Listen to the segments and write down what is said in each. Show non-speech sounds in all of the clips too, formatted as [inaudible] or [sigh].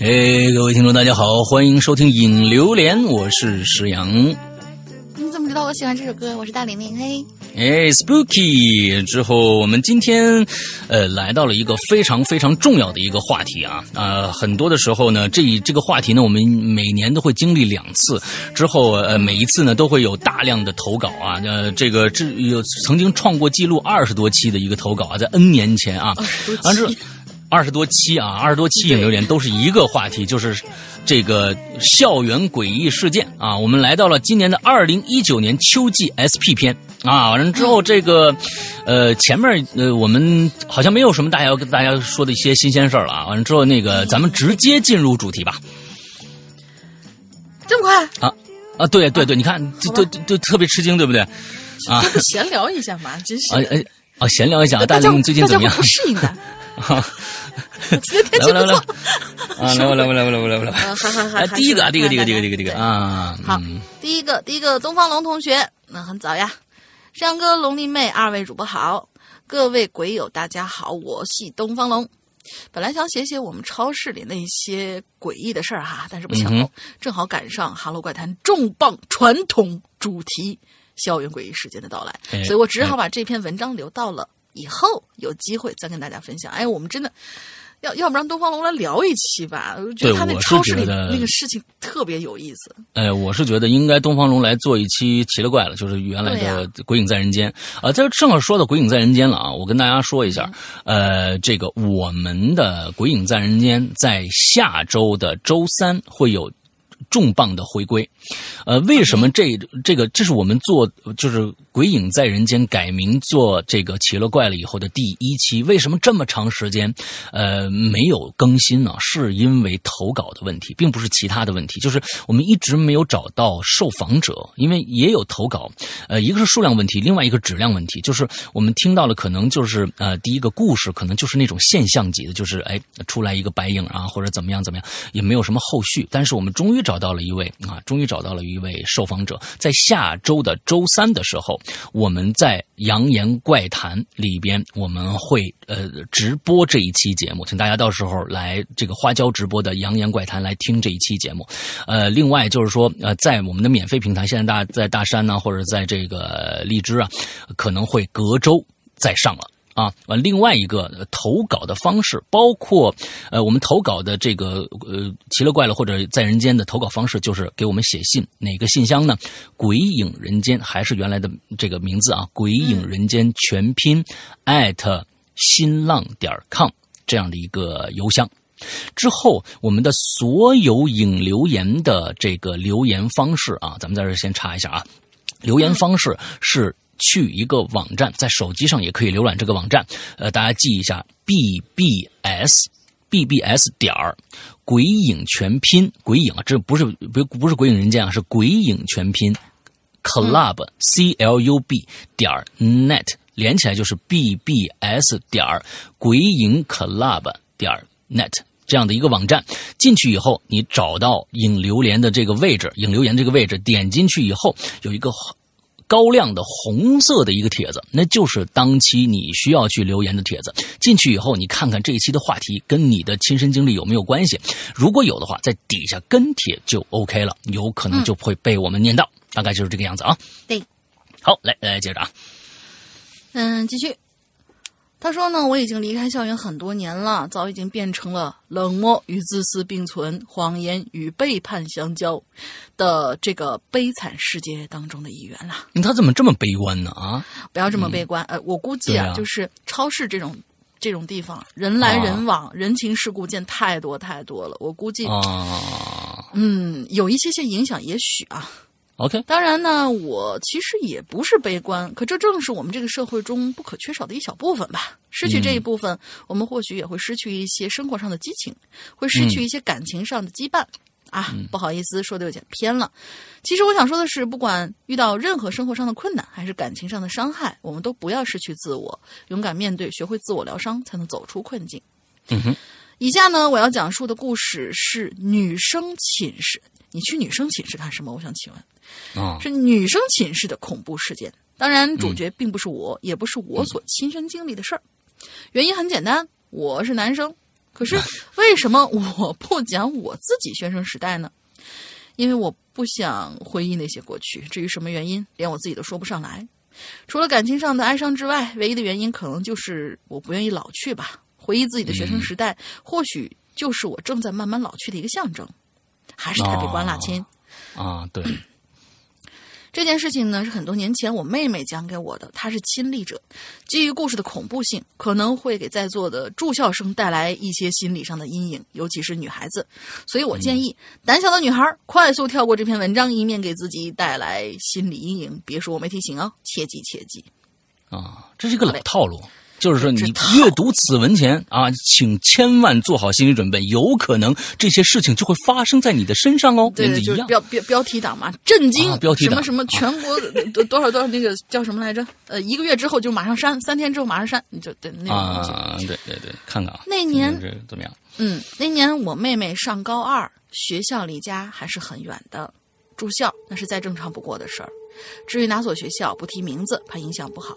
哎，各位听众，大家好，欢迎收听《影榴莲》，我是石阳。你怎么知道我喜欢这首歌？我是大玲玲，嘿，哎，Spooky。之后，我们今天呃来到了一个非常非常重要的一个话题啊。呃，很多的时候呢，这一这个话题呢，我们每年都会经历两次，之后呃每一次呢都会有大量的投稿啊，呃这个这有曾经创过记录二十多期的一个投稿啊，在 N 年前啊，完之后二十多期啊，二十多期影留言都是一个话题，就是这个校园诡异事件啊。我们来到了今年的二零一九年秋季 SP 篇啊。完了之后，这个呃前面呃我们好像没有什么大家要跟大家说的一些新鲜事儿了啊。完了之后，那个咱们直接进入主题吧。这么快？啊啊，对对对，你看，就就就特别吃惊，对不对？啊 [laughs] 闲聊一下嘛，真是啊哎啊，闲聊一下，大大家家最近怎么样？不适应的。啊，今天天气来吧来吧不错。啊，来吧来吧来吧来吧来吧来吧。呃，还还还哎，还第一个第一个，第一个，看第一个，第一个，啊，好嗯，第一个，第一个，东方龙同学，那很早呀。山哥、龙丽妹，二位主播好，各位鬼友大家好，我系东方龙。本来想写写我们超市里那些诡异的事儿哈，但是不巧，嗯正好赶上《哈喽怪谈》重磅传统主题校园诡异事件的到来，哎所以我只好把这篇文章留到了以后有机会再跟大家分享。哎，我们真的要要不然东方龙来聊一期吧，我觉得他那超市里那个事情特别有意思。哎，我是觉得应该东方龙来做一期奇了怪了，就是原来的《鬼影在人间》啊。这正好说到《鬼影在人间》了啊，我跟大家说一下，嗯呃，这个我们的《鬼影在人间》在下周的周三会有。重磅的回归，呃，为什么这这个这是我们做就是《鬼影在人间》改名做这个奇了怪了以后的第一期？为什么这么长时间呃没有更新呢？是因为投稿的问题，并不是其他的问题，就是我们一直没有找到受访者，因为也有投稿，呃，一个是数量问题，另外一个质量问题，就是我们听到了可能就是呃第一个故事可能就是那种现象级的，就是哎出来一个白影啊或者怎么样怎么样，也没有什么后续，但是我们终于找到了一位啊，终于找到了一位受访者，在下周的周三的时候，我们在《扬言怪谈》里边我们会呃直播这一期节目，请大家到时候来这个花椒直播的《扬言怪谈》来听这一期节目。呃，另外就是说呃，在我们的免费平台，现在大在大山呢，或者在这个荔枝啊，可能会隔周再上了。啊，完，另外一个呃投稿的方式，包括呃，我们投稿的这个呃奇了怪了或者在人间的投稿方式，就是给我们写信，哪个信箱呢？鬼影人间还是原来的这个名字啊？鬼影人间全拼艾特新浪点 com 这样的一个邮箱。之后，我们的所有引留言的这个留言方式啊，咱们在这儿先查一下啊。留言方式是去一个网站，在手机上也可以浏览这个网站。呃，大家记一下，bbs bbs 点儿鬼影全拼鬼影啊，这不是不不是鬼影人间啊，是鬼影全拼 club、c l u b 点儿 net 连起来就是 bbs 点儿鬼影 club 点儿 net。这样的一个网站，进去以后，你找到引榴莲的这个位置，影留言这个位置，点进去以后，有一个高亮的红色的一个帖子，那就是当期你需要去留言的帖子。进去以后，你看看这一期的话题跟你的亲身经历有没有关系，如果有的话，在底下跟帖就 OK 了，有可能就会被我们念到，大概就是这个样子啊。对，好，来来接着啊，嗯，继续。他说呢，我已经离开校园很多年了，早已经变成了冷漠与自私并存、谎言与背叛相交的这个悲惨世界当中的一员了。他怎么这么悲观呢？啊，不要这么悲观，呃，我估计啊，啊就是超市这种这种地方，人来人往，人情世故见太多太多了。我估计，啊嗯，有一些些影响，也许啊。，OK，当然呢，我其实也不是悲观，可这正是我们这个社会中不可缺少的一小部分吧。失去这一部分，我们或许也会失去一些生活上的激情，会失去一些感情上的羁绊。啊，不好意思，说的有点偏了。其实我想说的是，不管遇到任何生活上的困难，还是感情上的伤害，我们都不要失去自我，勇敢面对，学会自我疗伤，才能走出困境。嗯哼。以下呢，我要讲述的故事是女生寝室。你去女生寝室干什么？我想请问，啊，是女生寝室的恐怖事件。当然，主角并不是我，也不是我所亲身经历的事儿。原因很简单，我是男生。可是为什么我不讲我自己学生时代呢？因为我不想回忆那些过去。至于什么原因，连我自己都说不上来。除了感情上的哀伤之外，唯一的原因可能就是我不愿意老去吧。回忆自己的学生时代，或许就是我正在慢慢老去的一个象征。还是他给关了，亲。啊，对，[clears throat] 这件事情呢，是很多年前我妹妹讲给我的，她是亲历者。基于故事的恐怖性，可能会给在座的住校生带来一些心理上的阴影，尤其是女孩子。所以我建议胆小的女孩快速跳过这篇文章，以免给自己带来心理阴影。别说我没提醒啊，切记切记。啊，这是一个老套路，就是说你阅读此文前啊，请千万做好心理准备，有可能这些事情就会发生在你的身上哦，对标标标题党嘛，震惊！啊标题党什么什么全国多多少多少那个叫什么来着？呃，一个月之后就马上删，三天之后马上删，你就对那个对对对，看看啊，那年怎么样？嗯，那年我妹妹上高二，学校离家还是很远的，住校那是再正常不过的事儿。至于哪所学校，不提名字，怕影响不好。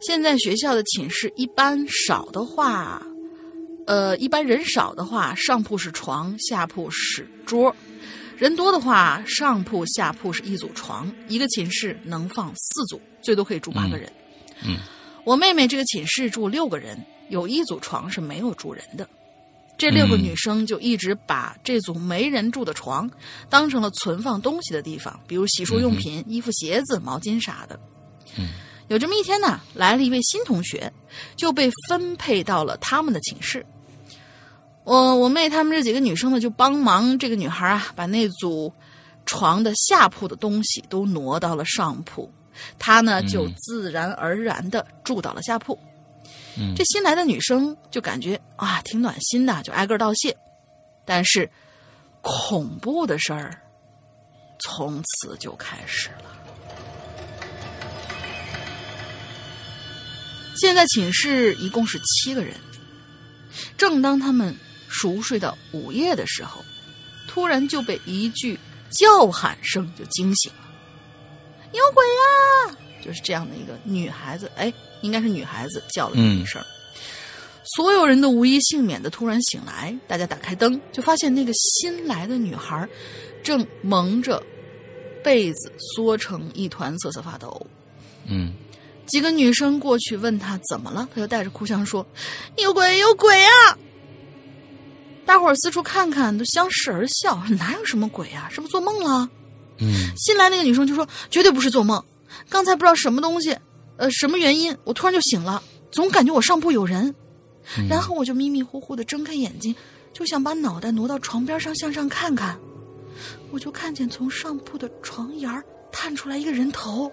现在学校的寝室一般少的话，呃，一般人少的话，上铺是床，下铺是桌；人多的话，上铺、下铺是一组床，一个寝室能放四组，最多可以住八个人。嗯我妹妹这个寝室住六个人，有一组床是没有住人的。这六个嗯女生就一直把这组没人住的床当成了存放东西的地方，比如洗漱用品、衣服、鞋子、毛巾啥的。嗯，有这么一天呢，来了一位新同学，就被分配到了他们的寝室。我我妹她们这几个女生呢，就帮忙这个女孩啊，把那组床的下铺的东西都挪到了上铺，她呢就自然而然的住到了下铺。嗯这新来的女生就感觉啊挺暖心的，就挨个道谢。但是恐怖的事儿从此就开始了。现在寝室一共是七个人，正当他们熟睡到午夜的时候，突然就被一句叫喊声就惊醒了。有鬼啊！就是这样的一个女孩子，哎，应该是女孩子叫了一声。所有人都无一幸免的突然醒来，大家打开灯，就发现那个新来的女孩正蒙着被子缩成一团，瑟瑟发抖。嗯几个女生过去问他怎么了，他就带着哭腔说：“有鬼，有鬼啊！”大伙儿四处看看，都相视而笑，哪有什么鬼啊？是不是做梦了？嗯新来那个女生就说：“绝对不是做梦，刚才不知道什么东西，呃，什么原因，我突然就醒了，总感觉我上铺有人，嗯然后我就迷迷糊糊的睁开眼睛，就想把脑袋挪到床边上向上看看，我就看见从上铺的床沿儿探出来一个人头，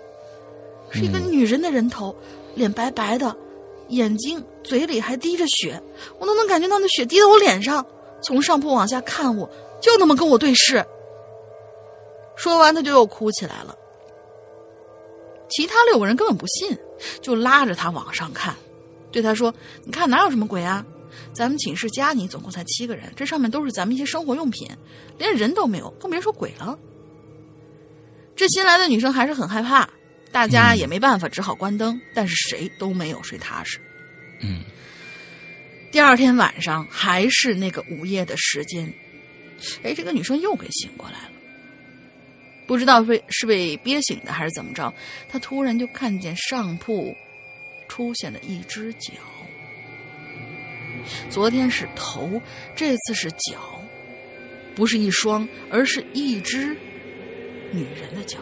是一个女人的人头，脸白白的，眼睛嘴里还滴着血，我都能感觉到那血滴到我脸上，从上铺往下看我，就那么跟我对视。说完，他就又哭起来了。其他六个人根本不信，就拉着他往上看，对他说：“你看哪有什么鬼啊？咱们寝室加你总共才七个人，这上面都是咱们一些生活用品，连人都没有，更别说鬼了。”这新来的女生还是很害怕，大家也没办法，只好关灯，但是谁都没有睡踏实。嗯第二天晚上还是那个午夜的时间，哎，这个女生又给醒过来了。不知道被是被憋醒的还是怎么着，她突然就看见上铺出现了一只脚。昨天是头，这次是脚，不是一双，而是一只女人的脚。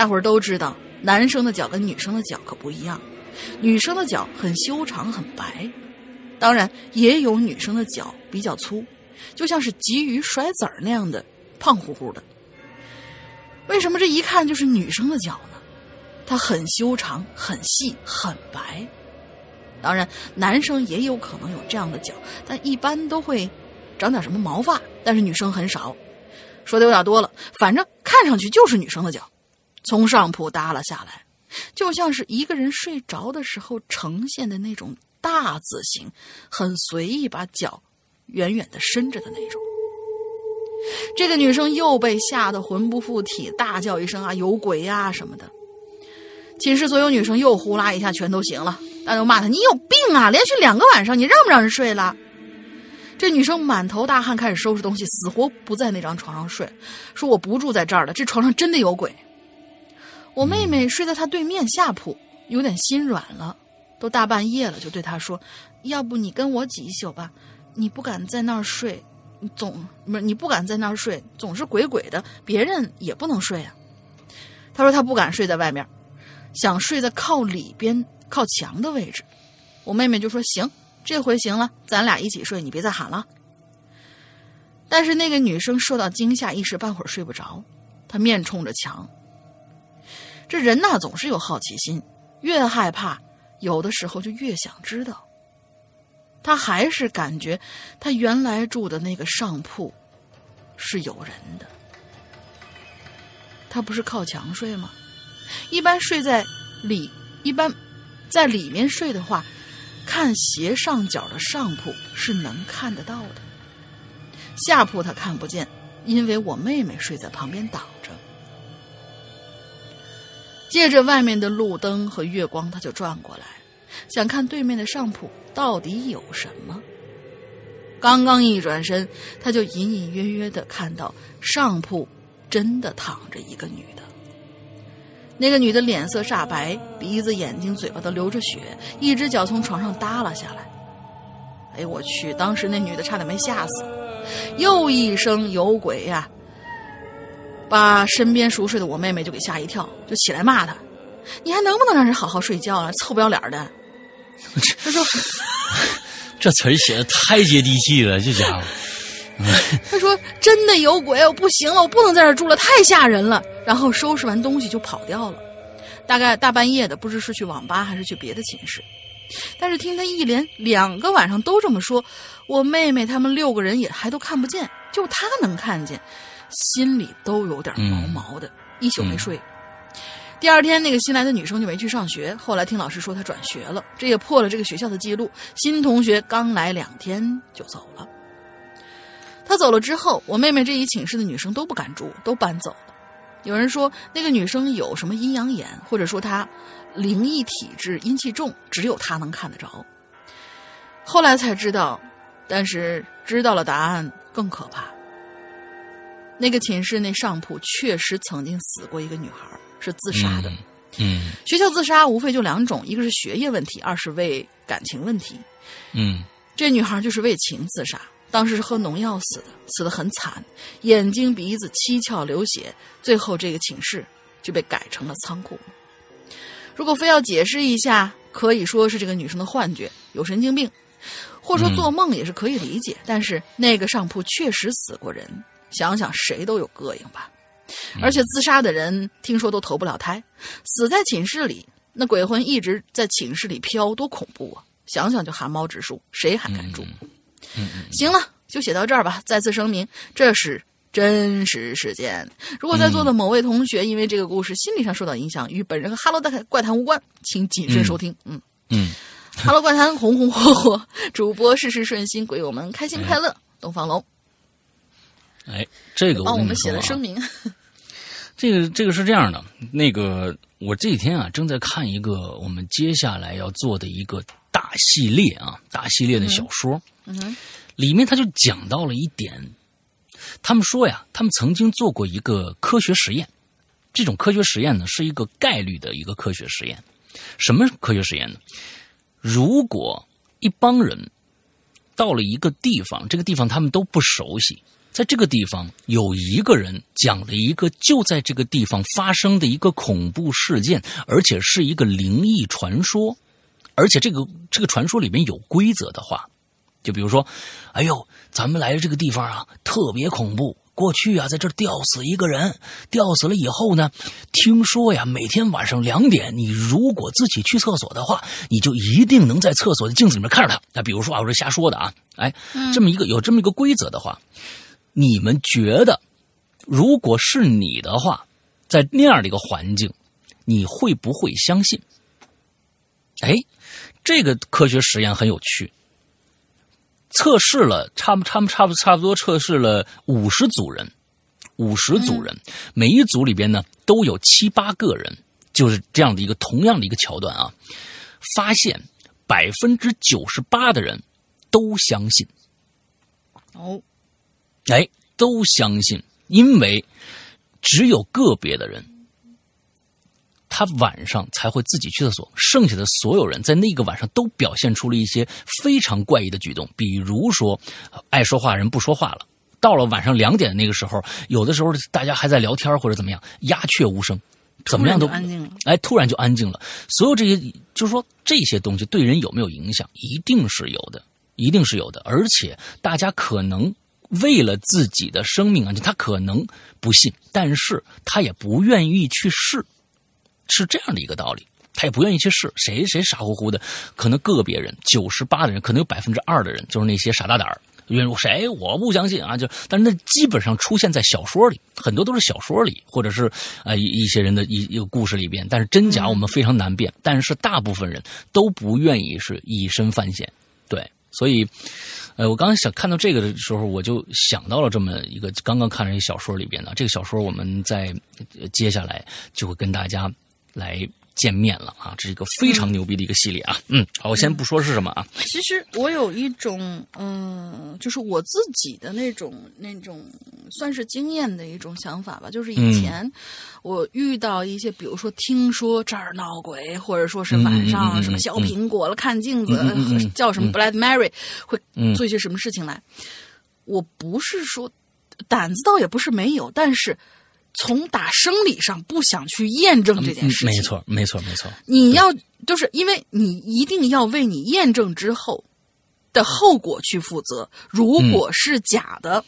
大伙儿都知道，男生的脚跟女生的脚可不一样。女生的脚很修长很白，当然也有女生的脚比较粗，就像是鲫鱼甩籽儿那样的胖乎乎的。为什么这一看就是女生的脚呢？它很修长、很细、很白。当然，男生也有可能有这样的脚，但一般都会长点什么毛发，但是女生很少。说的有点多了，反正看上去就是女生的脚，从上铺耷拉下来。就像是一个人睡着的时候呈现的那种大字形，很随意把脚远远的伸着的那种。这个女生又被吓得魂不附体，大叫一声啊，有鬼呀、什么的。寝室所有女生又呼啦一下全都醒了，大家都骂她：“你有病啊！连续两个晚上，你让不让人睡了？”这女生满头大汗，开始收拾东西，死活不在那张床上睡，说：“我不住在这儿了，这床上真的有鬼。”我妹妹睡在她对面下铺，有点心软了，都大半夜了，就对她说：“要不你跟我挤一宿吧？你不敢在那儿睡，总不是你不敢在那儿睡，总是鬼鬼的，别人也不能睡啊。”她说她不敢睡在外面，想睡在靠里边、靠墙的位置。我妹妹就说：“行，这回行了，咱俩一起睡，你别再喊了。”但是那个女生受到惊吓，一时半会儿睡不着，她面冲着墙。这人呐，总是有好奇心，越害怕，有的时候就越想知道。他还是感觉他原来住的那个上铺是有人的。他不是靠墙睡吗？一般睡在里，一般在里面睡的话，看斜上角的上铺是能看得到的。下铺他看不见，因为我妹妹睡在旁边挡着。借着外面的路灯和月光，他就转过来，想看对面的上铺到底有什么。刚刚一转身，他就隐隐约约的看到上铺真的躺着一个女的。那个女的脸色煞白，鼻子、眼睛、嘴巴都流着血，一只脚从床上耷拉下来。哎，我去！当时那女的差点没吓死，又一声有鬼呀、把身边熟睡的我妹妹就给吓一跳，就起来骂她：“你还能不能让人好好睡觉了？臭不要脸的！” [laughs] 他说这词儿写的太接地气了，这家伙。[laughs] “他说真的有鬼，我不行了，我不能在这儿住了，太吓人了。”然后收拾完东西就跑掉了。大概大半夜的，不知是去网吧还是去别的寝室。但是听他一连两个晚上都这么说，我妹妹他们六个人也还都看不见，就他能看见，心里都有点毛毛的，一宿没睡。第二天，那个新来的女生就没去上学。后来听老师说她转学了，这也破了这个学校的记录。新同学刚来两天就走了。她走了之后，我妹妹这一寝室的女生都不敢住，都搬走了。有人说那个女生有什么阴阳眼，或者说她灵异体质、阴气重，只有她能看得着。后来才知道，但是知道了答案更可怕。那个寝室那上铺确实曾经死过一个女孩，是自杀的。嗯学校自杀无非就两种，一个是学业问题，二是为感情问题。嗯这女孩就是为情自杀，当时是喝农药死的，死得很惨，眼睛、鼻子七窍流血，最后这个寝室就被改成了仓库。如果非要解释一下，可以说是这个女生的幻觉，有神经病，或者说做梦也是可以理解。但是那个上铺确实死过人，想想谁都有膈应吧。而且自杀的人听说都投不了胎，死在寝室里，那鬼魂一直在寝室里飘，多恐怖啊！想想就汗毛直竖，谁还敢住？行了，就写到这儿吧。再次声明，这是真实事件。如果在座的某位同学因为这个故事心理上受到影响，与本人和《哈喽大怪谈》无关，请谨慎收听。嗯嗯，哈喽怪谈红红火火，主播事事顺心，鬼友们开心快乐。东方龙哎，这个帮我们写了声明。[laughs] 这个这个是这样的，那个我这几天啊正在看一个我们接下来要做的一个大系列啊，大系列的小说，嗯哼，里面他就讲到了一点，他们说呀，他们曾经做过一个科学实验，这种科学实验呢是一个概率的一个科学实验，什么科学实验呢？如果一帮人到了一个地方，这个地方他们都不熟悉，在这个地方有一个人讲了一个就在这个地方发生的一个恐怖事件，而且是一个灵异传说，而且这个这个传说里面有规则的话，就比如说，哎呦，咱们来这个地方啊，特别恐怖。过去啊，在这儿吊死一个人，吊死了以后呢，听说呀，每天晚上两点，你如果自己去厕所的话，你就一定能在厕所的镜子里面看着他。那比如说啊，我是瞎说的啊，哎，这么一个有这么一个规则的话，你们觉得，如果是你的话，在那样的一个环境，你会不会相信？哎，这个科学实验很有趣。测试了差不差不差不差不多测试了五十组人，五十组人，每一组里边呢都有七八个人，就是这样的一个同样的一个桥段啊，发现百分之九十八的人都相信，哦，哎，都相信，因为只有个别的人。他晚上才会自己去厕所，剩下的所有人在那个晚上都表现出了一些非常怪异的举动，比如说，呃爱说话人不说话了。到了晚上两点那个时候，有的时候大家还在聊天或者怎么样，鸦雀无声，怎么样都安静了。哎，突然就安静了。所有这些，就是说这些东西对人有没有影响，一定是有的，一定是有的。而且大家可能为了自己的生命安全，他可能不信，但是他也不愿意去试，是这样的一个道理。他也不愿意去试，谁谁傻乎乎的，可能个别人九十八的人，可能有百分之二的人就是那些傻大胆儿。因为谁我不相信啊，就但是那基本上出现在小说里，很多都是小说里，或者是呃一一些人的一一个故事里边，但是真假我们非常难辨。但是大部分人都不愿意是以身犯险，对，所以呃，我刚才想看到这个的时候，我就想到了这么一个刚刚看了一小说里边的这个小说，我们在接下来就会跟大家来见面了啊，这是一个非常牛逼的一个系列啊。嗯，好，我先不说是什么啊，其实我有一种，嗯、就是我自己的那种那种算是经验的一种想法吧。就是以前我遇到一些，比如说听说这儿闹鬼，或者说是晚上什么削苹果了、看镜子，嗯嗯嗯嗯叫什么 Black Mary，会嗯做一些什么事情来。我不是说胆子倒也不是没有，但是从打生理上不想去验证这件事没错，没错，没错。你要就是因为你一定要为你验证之后的后果去负责。如果是假的，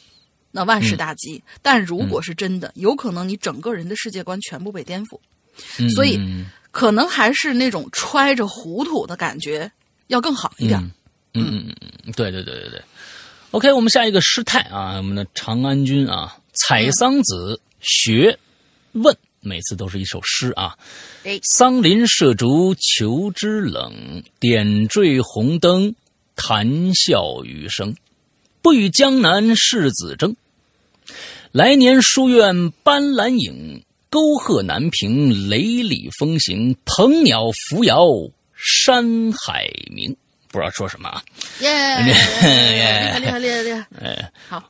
那万事大吉；但如果是真的，有可能你整个人的世界观全部被颠覆。嗯所以嗯可能还是那种揣着糊涂的感觉要更好一点。嗯嗯嗯嗯，对对对对对。OK，我们下一个师太啊，我们的长安君啊，采桑子学问，每次都是一首诗啊。哎桑林射竹求知冷，点缀红灯谈笑余生。不与江南世子争，来年书院斑斓影，沟壑难平雷厉风行，鹏鸟扶摇山海明。不知道说什么啊？耶，厉害厉害厉害厉害！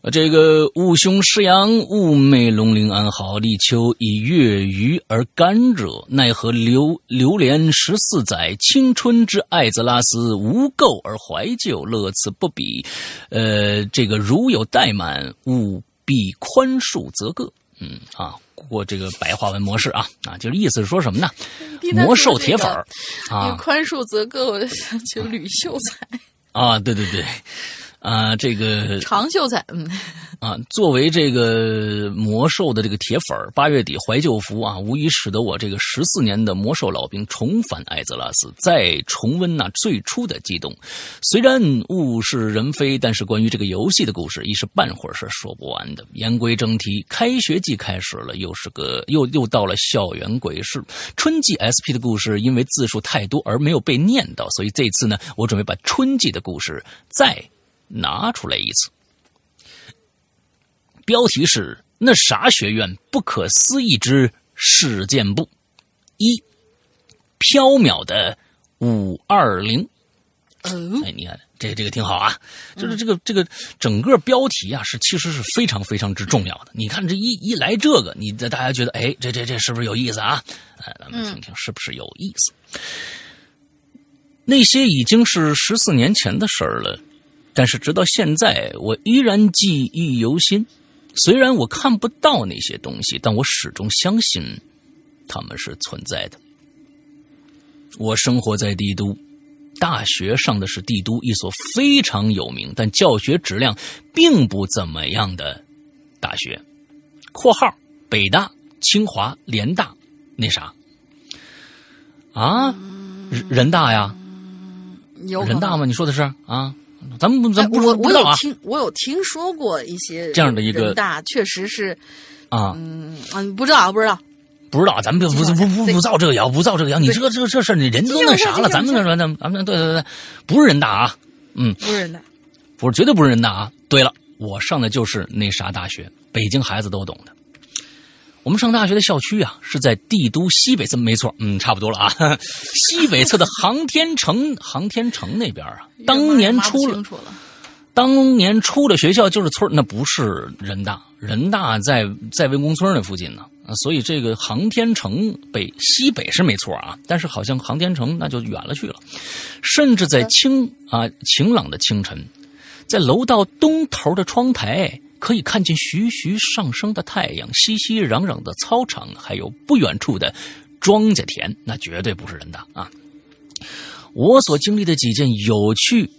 呃这个雾兄师阳，雾妹龙鳞安好，立秋以月余而甘者，奈何流流连十四载，青春之艾泽拉斯，无垢而怀旧，乐此不彼。呃，这个如有怠慢，务必宽恕则个。嗯啊，过这个白话文模式啊啊，就是意思是说什么呢？魔兽铁粉儿你啊宽恕则够，我就想起吕秀才、啊，对对对，啊，这个长秀才，嗯，啊，作为这个魔兽的这个铁粉儿，八月底怀旧服啊，无疑使得我这个十四年的魔兽老兵重返艾泽拉斯，再重温那最初的激动。虽然物是人非，但是关于这个游戏的故事，一时半会儿是说不完的。言归正题，开学季开始了，又是个又又到了校园鬼市。春季 SP 的故事因为字数太多而没有被念到，所以这次呢，我准备把春季的故事再拿出来一次。标题是“那啥学院不可思议之事件簿”，一缥缈的五二零。哦，哎，你看这这个挺好啊，就是这个这个整个标题啊是其实是非常非常之重要的。你看这一一来这个，你大家觉得哎，这这这是不是有意思啊？哎，咱们听听是不是有意思？那些已经是十四年前的事儿了，但是直到现在，我依然记忆犹新。虽然我看不到那些东西，但我始终相信他们是存在的。我生活在帝都，大学上的是帝都一所非常有名但教学质量并不怎么样的大学（括号北大、清华、联大）那啥啊？人人大呀？有人大吗？你说的是啊？咱们不咱哎们不我我有听我有听说过一些这样的一个人大，确实是啊！嗯嗯不知道不知道，不知道，咱们不不不不不造这个谣，不造这个谣。你这这这事你人都那啥了，咱们那咱们咱们对对对，不是人大啊，嗯，不是人大，不是绝对不是人大啊。对了，我上的就是那啥大学，北京孩子都懂的。我们上大学的校区啊，是在帝都西北侧，没错，嗯，差不多了啊。[laughs] 西北侧的航天城，航天城那边啊，当年出了当年出的学校就是村那不是人大，人大在在魏公村那附近呢啊，所以这个航天城北西北是没错啊，但是好像航天城那就远了去了，甚至在清啊晴朗的清晨，在楼道东头的窗台。可以看见徐徐上升的太阳，熙熙攘攘的操场，还有不远处的庄稼田，那绝对不是人的啊！我所经历的几件有趣。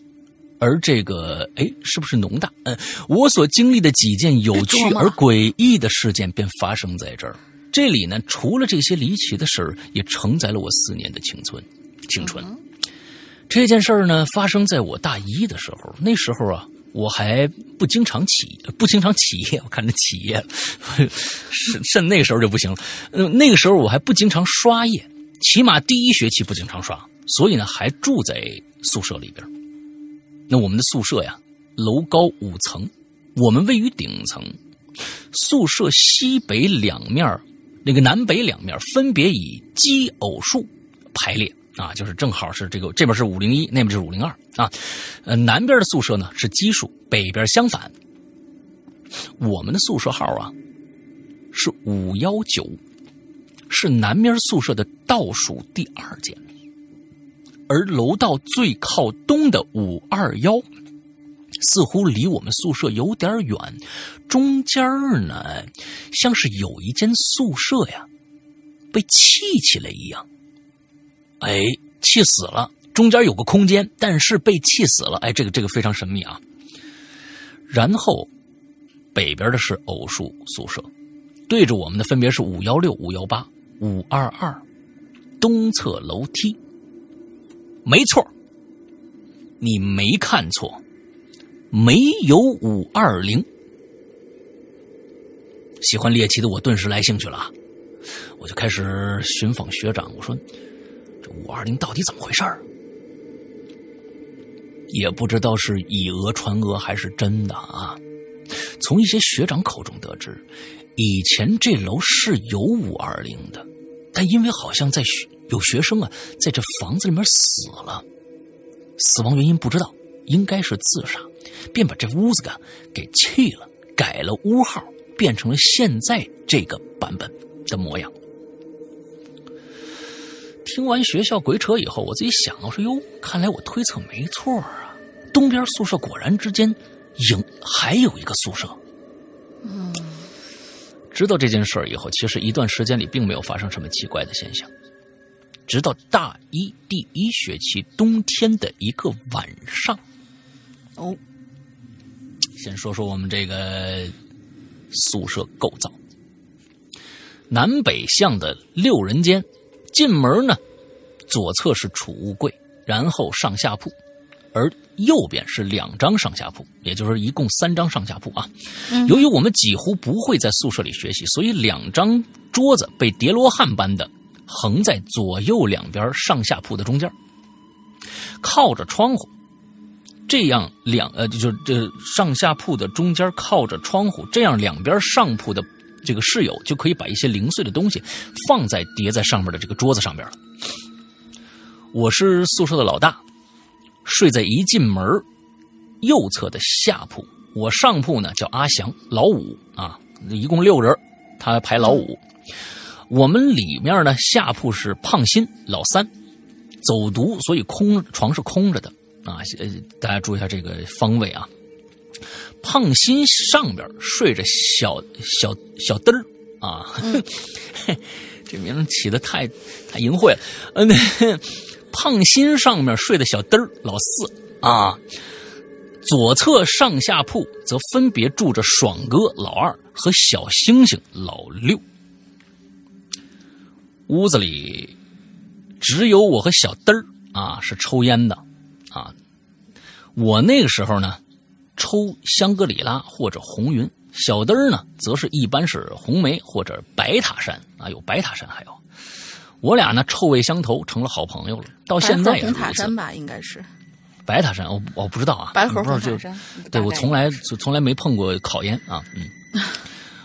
而这个，哎，是不是农大？嗯，我所经历的几件有趣而诡异的事件便发生在这儿。这里呢，除了这些离奇的事儿，也承载了我四年的青春。青春，这件事儿呢，发生在我大一的时候。那时候啊，我还不经常起，不经常起夜。我看着起夜，[laughs] 是甚那个时候就不行了。嗯，那个时候我还不经常刷夜，起码第一学期不经常刷，所以呢，还住在宿舍里边。那我们的宿舍呀，楼高五层，我们位于顶层。宿舍西北两面，那个南北两面分别以奇偶数排列啊，就是正好是这个这边是五零一，那边是五零二啊。呃，南边的宿舍呢是奇数，北边相反。我们的宿舍号啊是五幺九，是南边宿舍的倒数第二间。而楼道最靠东的五二幺，似乎离我们宿舍有点远，中间呢，像是有一间宿舍呀，被砌起来一样。哎，气死了，中间有个空间，但是被气死了。哎，这个这个非常神秘啊。然后，北边的是偶数宿舍，对着我们的分别是五幺六、五幺八、五二二，东侧楼梯。没错，你没看错，没有五二零。喜欢猎奇的我顿时来兴趣了，我就开始寻访学长。我说：“这五二零到底怎么回事儿？”也不知道是以讹传讹还是真的啊。从一些学长口中得知，以前这楼是有五二零的，但因为好像在学。有学生啊，在这房子里面死了，死亡原因不知道，应该是自杀，便把这屋子给给弃了，改了屋号，变成了现在这个版本的模样。听完学校鬼扯以后，我自己想，我说哟，看来我推测没错啊，东边宿舍果然之间影还有一个宿舍。嗯，知道这件事儿以后，其实一段时间里并没有发生什么奇怪的现象。直到大一第一学期冬天的一个晚上，哦，先说说我们这个宿舍构造，南北向的六人间，进门呢，左侧是储物柜，然后上下铺，而右边是两张上下铺，也就是一共三张上下铺啊。由于我们几乎不会在宿舍里学习，所以两张桌子被叠罗汉般的。横在左右两边上下铺的中间，靠着窗户，这样两呃，就这上下铺的中间靠着窗户，这样两边上铺的这个室友就可以把一些零碎的东西放在叠在上面的这个桌子上边了。我是宿舍的老大，睡在一进门右侧的下铺。我上铺呢叫阿祥，老五啊，一共六人，他排老五。我们里面呢，下铺是胖新老三，走读，所以空床是空着的啊。大家注意一下这个方位啊。胖心上边睡着小小小嘚儿啊，[laughs] 这名字起的太太淫秽了。嗯，胖心上面睡的小嘚儿老四啊，左侧上下铺则分别住着爽哥老二和小星星老六。屋子里只有我和小嘚儿啊，是抽烟的啊。我那个时候呢，抽香格里拉或者红云，小灯儿呢，则是一般是红梅或者白塔山啊，有白塔山还有。我俩呢，臭味相投，成了好朋友了。到现在红也是如此。塔山吧，应该是白塔山，我我不知道啊，白河不知道就红塔山。对我从来从从来没碰过烤烟啊，嗯。[laughs]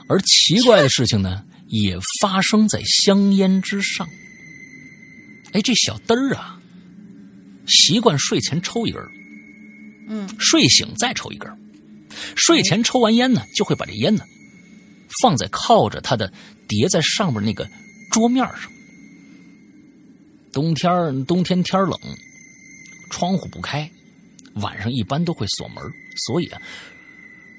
而奇怪的事情呢，也发生在香烟之上。哎，这小灯儿啊，习惯睡前抽一根儿嗯，睡醒再抽一根儿睡前抽完烟呢，就会把这烟呢放在靠着他的叠在上面那个桌面上。冬天儿冬天天冷，窗户不开，晚上一般都会锁门，所以啊，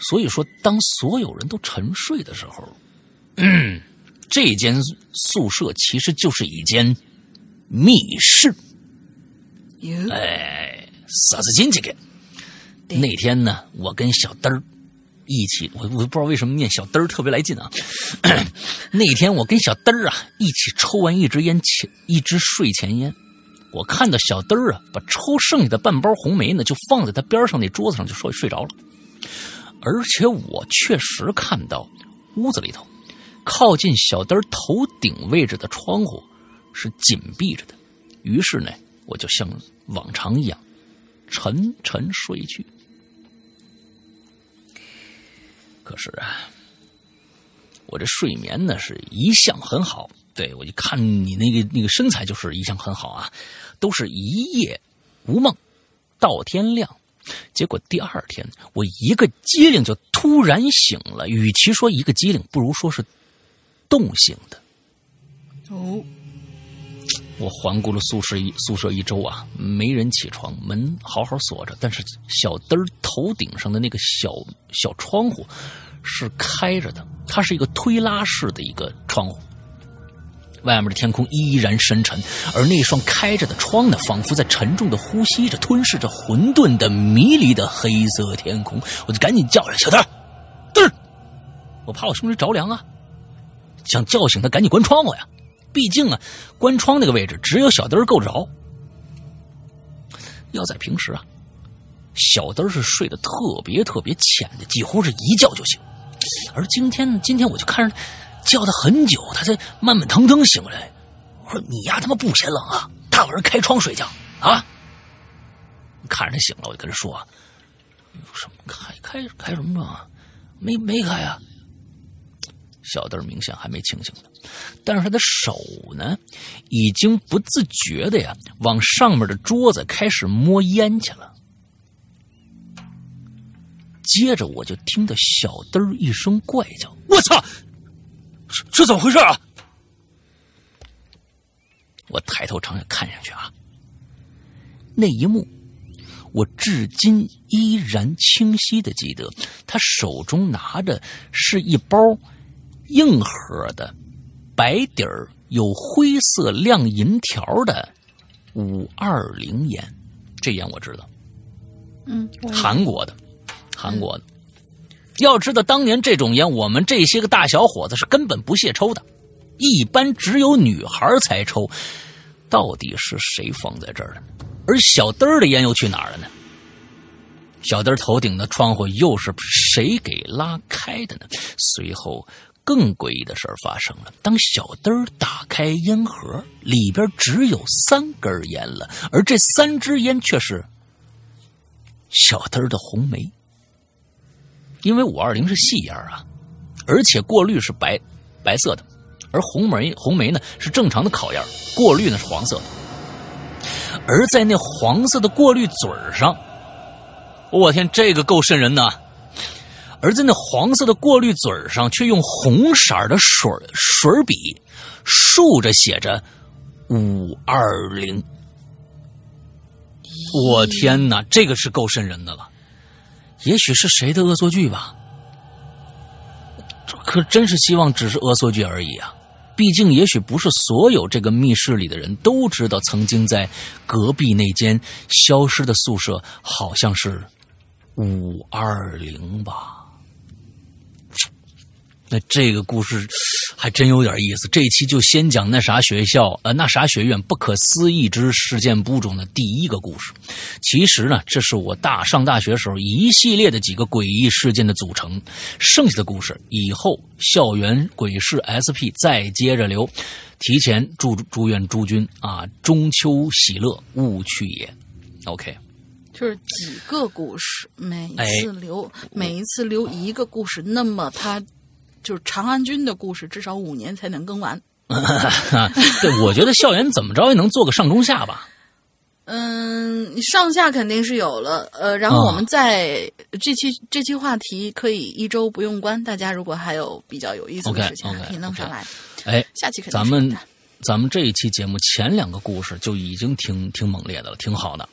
所以说当所有人都沉睡的时候，嗯，[clears throat] 这间宿舍其实就是一间密室。哎，啥子进去给？那天呢，我跟小灯儿一起，我我不知道为什么念小灯儿特别来劲啊。[clears throat] 那天我跟小灯儿啊一起抽完一支烟前一支睡前烟，我看到小灯儿啊把抽剩下的半包红梅呢就放在他边上那桌子上就睡睡着了，而且我确实看到屋子里头靠近小灯儿头顶位置的窗户是紧闭着的，于是呢我就像往常一样沉沉睡去。可是啊，我这睡眠呢是一向很好，对我就看你那个那个身材就是一向很好啊，都是一夜无梦到天亮。结果第二天我一个机灵就突然醒了，与其说一个机灵，不如说是冻醒的。哦，我环顾了宿舍一宿舍一周啊，没人起床，门好好锁着，但是小灯头顶上的那个小小窗户是开着的，它是一个推拉式的一个窗户。外面的天空依然深沉，而那双开着的窗呢，仿佛在沉重的呼吸着、吞噬着混沌的、迷离的黑色天空。我就赶紧叫着小灯儿，灯儿，我怕我兄弟着凉啊，想叫醒他，赶紧关窗户呀。毕竟啊，关窗那个位置只有小灯够着。要在平时啊，小灯是睡得特别特别浅的，几乎是一觉就醒。而今天呢，今天我就看着他叫他很久，他才慢慢腾腾醒来。我说：“你丫他妈不嫌冷啊？大晚上开窗睡觉啊？”看着他醒了，我就跟他说：“什么开开开什么窗啊？没没开啊？”小灯明显还没清醒呢，但是他的手呢，已经不自觉的呀，往上面的桌子开始摸烟去了。接着我就听到小灯一声怪叫：“我操！这这怎么回事啊？”我抬头朝下看下去啊，那一幕我至今依然清晰的记得，他手中拿着是一包硬盒的白底儿有灰色亮银条的五二零烟，这烟我知道，嗯，韩国的，韩国的。要知道，当年这种烟，我们这些个大小伙子是根本不屑抽的，一般只有女孩才抽。到底是谁放在这儿的？而小灯儿的烟又去哪儿了呢？小灯儿头顶的窗户又是谁给拉开的呢？随后，更诡异的事儿发生了。当小灯儿打开烟盒，里边只有三根烟了，而这三支烟却是小灯儿的红梅。因为五二零是细烟啊，而且过滤是白白色的，而红梅红梅呢是正常的烤烟，过滤呢是黄色的。而在那黄色的过滤嘴上，我天，这个够瘆人呐！而在那黄色的过滤嘴儿上，却用红色的水水笔竖着写着“五二零”。我天哪，这个是够瘆人的了。也许是谁的恶作剧吧，可真是希望只是恶作剧而已啊！毕竟，也许不是所有这个密室里的人都知道，曾经在隔壁那间消失的宿舍好像是五二零吧。那这个故事还真有点意思。这一期就先讲那啥学校，呃，那啥学院不可思议之事件簿中的第一个故事。其实呢，这是我大上大学时候一系列的几个诡异事件的组成。剩下的故事以后校园鬼事 SP 再接着留。提前祝祝愿诸君啊，中秋喜乐，勿去也。OK，就是几个故事，每一哎次留、每一次留一个故事，那么他就是长安君的故事，至少五年才能更完。[laughs] 对，我觉得校园怎么着也能做个上中下吧。嗯，上下肯定是有了，呃，然后啊我们在这期、这期话题可以一周不用关，大家如果还有比较有意思的事情，可以弄上来。哎，下期咱们咱们这一期节目前两个故事就已经挺挺猛烈的了，挺好的。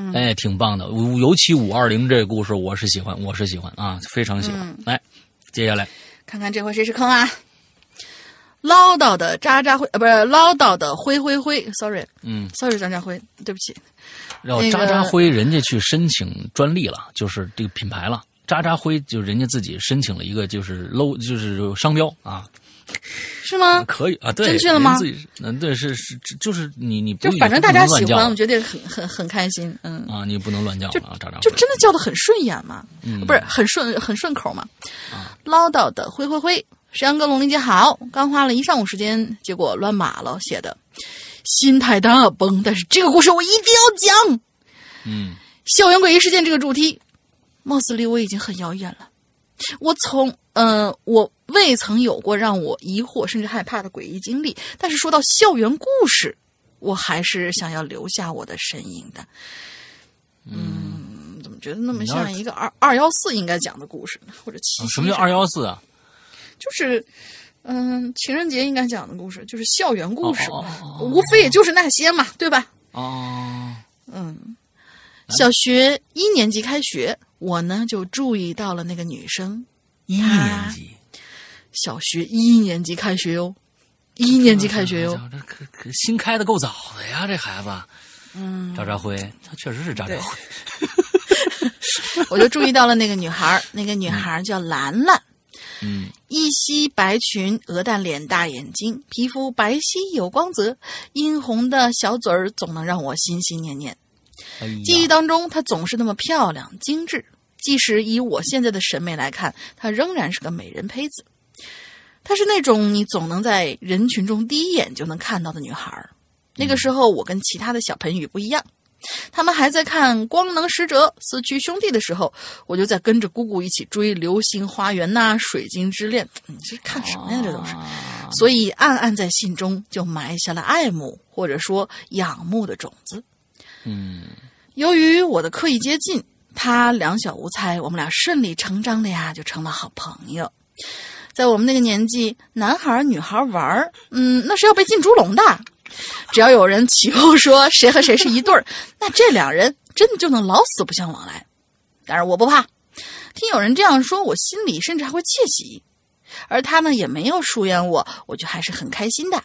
嗯哎，挺棒的，五尤其五二零这个故事，我是喜欢，我是喜欢啊，非常喜欢。嗯来，接下来，看看这回谁是坑啊？唠叨的渣渣辉，呃，不是唠叨的灰灰灰，sorry，嗯，sorry，张家辉，对不起。然后渣渣辉人家去申请专利了，就是这个品牌了。渣渣辉就人家自己申请了一个就是 low 就是商标啊，是吗？可以啊，对，真去了吗自己嗯，对，是是，就是你你不就反正大家喜欢，我得觉得很很很开心，嗯，啊，你不能乱叫了啊，渣渣就真的叫的很顺眼嘛，嗯不是很顺很顺口嘛。唠叨的灰灰灰，石阳哥龙林姐好，刚花了一上午时间，结果乱码了，写的心太大崩。但是这个故事我一定要讲。嗯校园诡异事件这个主题，貌似离我已经很遥远了。我从呃，我未曾有过让我疑惑甚至害怕的诡异经历，但是说到校园故事，我还是想要留下我的身影的。嗯，怎么觉得那么像一个二二幺四应该讲的故事呢？或者七夕、什么叫二？幺四啊？就是。嗯，情人节应该讲的故事就是校园故事嘛，哦哦哦无非也就是那些嘛，对吧？哦，嗯，小学一年级开学，我呢就注意到了那个女生。一年级，小学一年级开学哟，一年级开学哟。这可可新开的够早的呀，这孩子。嗯，渣渣辉，他确实是渣渣辉。[laughs] 我就注意到了那个女孩，那个女孩叫兰兰，嗯一袭白裙，鹅蛋脸，大眼睛，皮肤白皙有光泽，殷红的小嘴儿总能让我心心念念。哎呀记忆当中，她总是那么漂亮精致，即使以我现在的审美来看，她仍然是个美人胚子。她是那种你总能在人群中第一眼就能看到的女孩儿。那个时候，我跟其他的小盆友不一样，他们还在看《光能使者》《四驱兄弟》的时候，我就在跟着姑姑一起追《流星花园》呐，《水晶之恋》。你这是看什么呀？这都是。所以暗暗在心中就埋下了爱慕或者说仰慕的种子。嗯由于我的刻意接近，他两小无猜，我们俩顺理成章的呀就成了好朋友。在我们那个年纪，男孩女孩玩儿，嗯，那是要被进猪笼的。只要有人起哄说谁和谁是一对儿，[laughs] 那这两人真的就能老死不相往来。但是我不怕，听有人这样说，我心里甚至还会窃喜。而他呢，也没有疏远我，我就还是很开心的。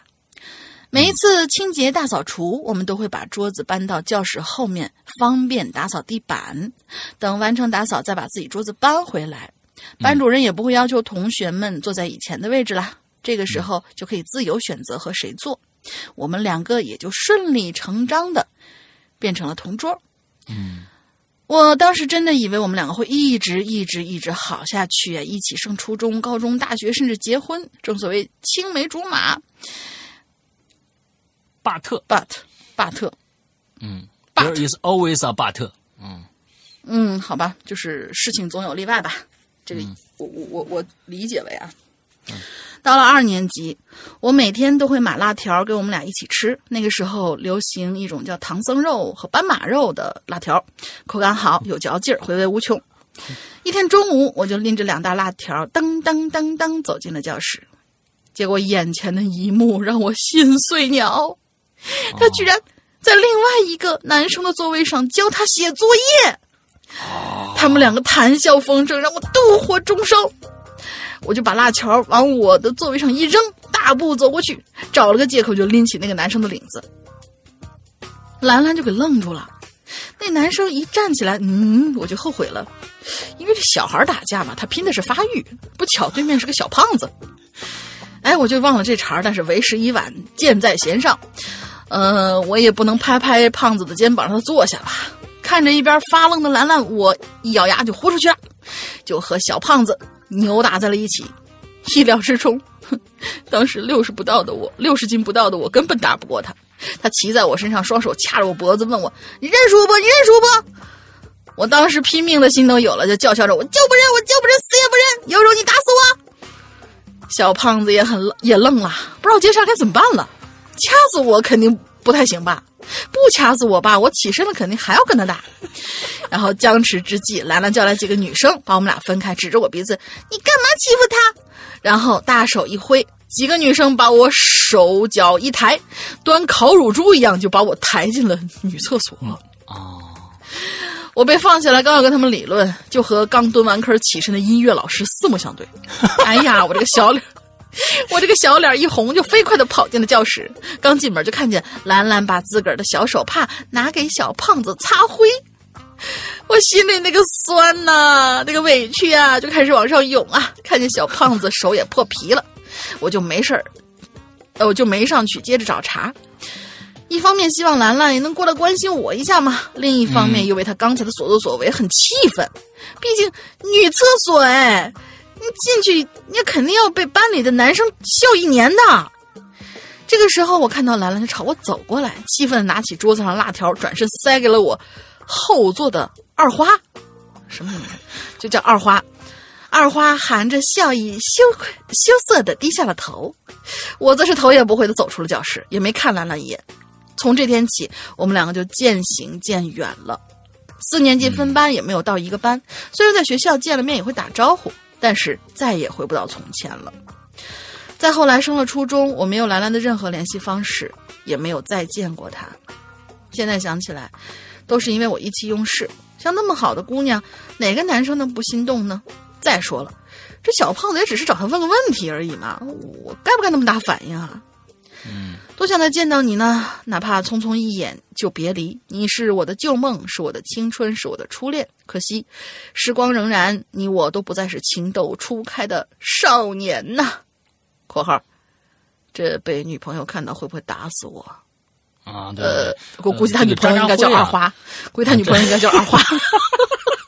每一次清洁大扫除，我们都会把桌子搬到教室后面，方便打扫地板。等完成打扫，再把自己桌子搬回来。班主任也不会要求同学们坐在以前的位置啦，这个时候就可以自由选择和谁坐。我们两个也就顺理成章的变成了同桌。嗯，我当时真的以为我们两个会一直一直一直好下去啊，一起上初中、高中、大学，甚至结婚。正所谓青梅竹马巴特，，but 巴特，嗯 But，There is always a but。嗯嗯，好吧，就是事情总有例外吧。这个、嗯我我我我理解为啊。到了二年级，我每天都会买辣条给我们俩一起吃。那个时候流行一种叫唐僧肉和斑马肉的辣条，口感好，有嚼劲儿，回味无穷。一天中午，我就拎着两大辣条，噔噔噔噔走进了教室。结果眼前的一幕让我心碎鸟，他居然在另外一个男生的座位上教他写作业。他们两个谈笑风生，让我妒火中烧。我就把辣条往我的座位上一扔，大步走过去，找了个借口就拎起那个男生的领子。兰兰就给愣住了。那男生一站起来，嗯，我就后悔了，因为这小孩打架嘛，他拼的是发育，不巧对面是个小胖子。哎，我就忘了这茬，但是为时已晚，箭在弦上。呃，我也不能拍拍胖子的肩膀让他坐下吧。看着一边发愣的兰兰，我一咬牙就豁出去了，就和小胖子扭打在了一起。意料之中，哼 [laughs] 当时六十不到的我，六十斤不到的我根本打不过他。他骑在我身上，双手掐着我脖子，问我：“你认输不？你认输不？”我当时拼命的心都有了，就叫嚣着：“我就不认，我就不认，死也不认！有种你打死我！”小胖子也很也愣了，不知道接下来该怎么办了。掐死我肯定不太行吧？不掐死我爸，我起身了肯定还要跟他打。然后僵持之际，兰兰叫来几个女生，把我们俩分开，指着我鼻子：“你干嘛欺负他？”然后大手一挥，几个女生把我手脚一抬，端烤乳猪一样就把我抬进了女厕所。哦，我被放下来，刚要跟他们理论，就和刚蹲完坑起身的音乐老师四目相对。哎呀，我这个小脸，[laughs] 我这个小脸一红，就飞快的跑进了教室。刚进门就看见兰兰把自个儿的小手帕拿给小胖子擦灰，我心里那个酸呐、那个委屈啊，就开始往上涌啊。看见小胖子手也破皮了，我就没事儿，呃，我就没上去接着找茬。一方面希望兰兰也能过来关心我一下嘛，另一方面又为她刚才的所作所为很气愤。毕竟女厕所你进去你肯定要被班里的男生笑一年的。这个时候，我看到兰兰就朝我走过来，气愤的拿起桌子上辣条，转身塞给了我后座的二花，什么名字？就叫二花。二花含着笑意，羞愧羞涩的低下了头。我则是头也不回的走出了教室，也没看兰兰一眼。从这天起，我们两个就渐行渐远了。四年级分班也没有到一个班，虽然在学校见了面也会打招呼，但是再也回不到从前了。再后来升了初中，我没有兰兰的任何联系方式，也没有再见过她。现在想起来，都是因为我意气用事。像那么好的姑娘，哪个男生能不心动呢？再说了，这小胖子也只是找他问个问题而已嘛，我该不该那么大反应啊？嗯多想再见到你呢，哪怕匆匆一眼就别离。你是我的旧梦，是我的青春，是我的初恋。可惜，时光荏苒，你我都不再是情窦初开的少年呐。（括号）这被女朋友看到会不会打死我？啊，对我估计他女朋友应该叫二花，估计他女朋友应该叫二花。[laughs]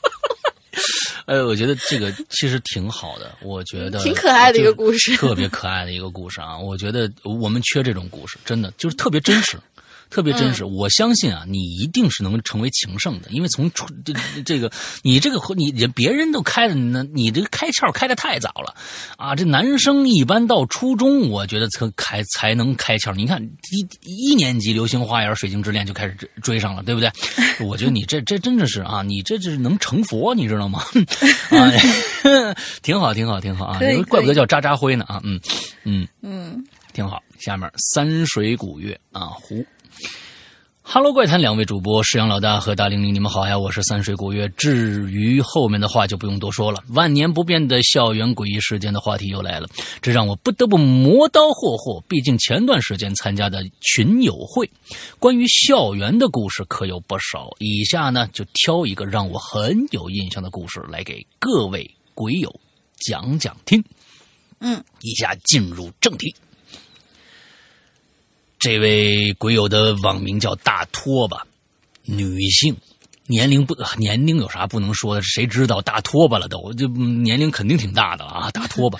呃，我觉得这个其实挺好的，我觉得挺可爱的一个故事 [laughs] 特别可爱的一个故事啊！我觉得我们缺这种故事，真的就是特别真实，特别嗯真实。我相信啊，你一定是能成为情圣的，因为从初 [laughs] 这这个你这个你人别人都开的，那你这个开窍开的太早了啊！这男生一般到初中，我觉得才开才能开窍。你看一一年级《流星花园》《水晶之恋》就开始追追上了，对不对？[laughs] 我觉得你这这真的是啊，你这就是能成佛，你知道吗？[laughs] 啊，挺好，挺好，挺好啊！怪不得叫渣渣辉呢啊！嗯嗯，嗯，挺好。下面三水古月啊，胡。Hello，怪谈两位主播石阳老大和大玲玲，你们好呀！我是三水古月。至于后面的话就不用多说了，万年不变的校园诡异事件的话题又来了，这让我不得不磨刀霍霍。毕竟前段时间参加的群友会，关于校园的故事可有不少。以下呢，就挑一个让我很有印象的故事来给各位鬼友讲讲听。嗯，以下进入正题。这位鬼友的网名叫大拖把，女性，年龄不年龄有啥不能说的？谁知道大拖把了都？就嗯年龄肯定挺大的了啊，[laughs] 大拖把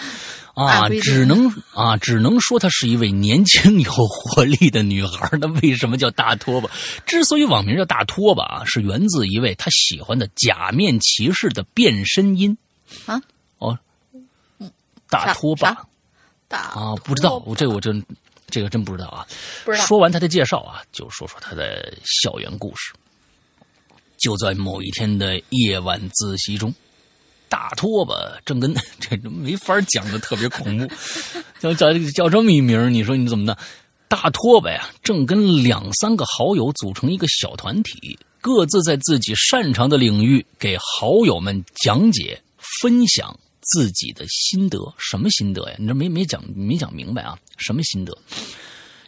啊只能啊只能说她是一位年轻有活力的女孩。那为什么叫大拖把？之所以网名叫大拖把啊，是源自一位她喜欢的假面骑士的变身音啊。哦，大啥拖把大啊，不知道，我这我真这个真不知道啊。不知道。说完他的介绍啊，就说说他的校园故事。就在某一天的夜晚自习中，大拖把正跟 [laughs] 这没法讲的特别恐怖，[laughs] 叫叫叫这么一名，你说你怎么的？大拖把呀，正跟两三个好友组成一个小团体，各自在自己擅长的领域给好友们讲解、分享自己的心得。什么心得呀？你这没没讲没讲明白啊？什么心得？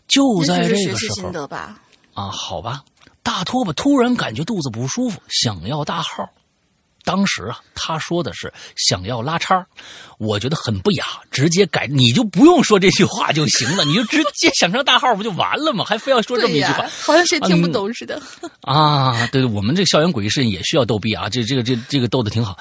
就在这个时候心得吧。啊，好吧，大拖把突然感觉肚子不舒服，想要大号，当时啊，他说的是想要拉叉儿，我觉得很不雅，直接改，你就不用说这句话就行了，你就直接想上大号不就完了吗？还非要说这么一句话，好像谁听不懂似的。啊，对对，我们这个校园诡异事件也需要逗逼啊，这这个这这个逗的挺好。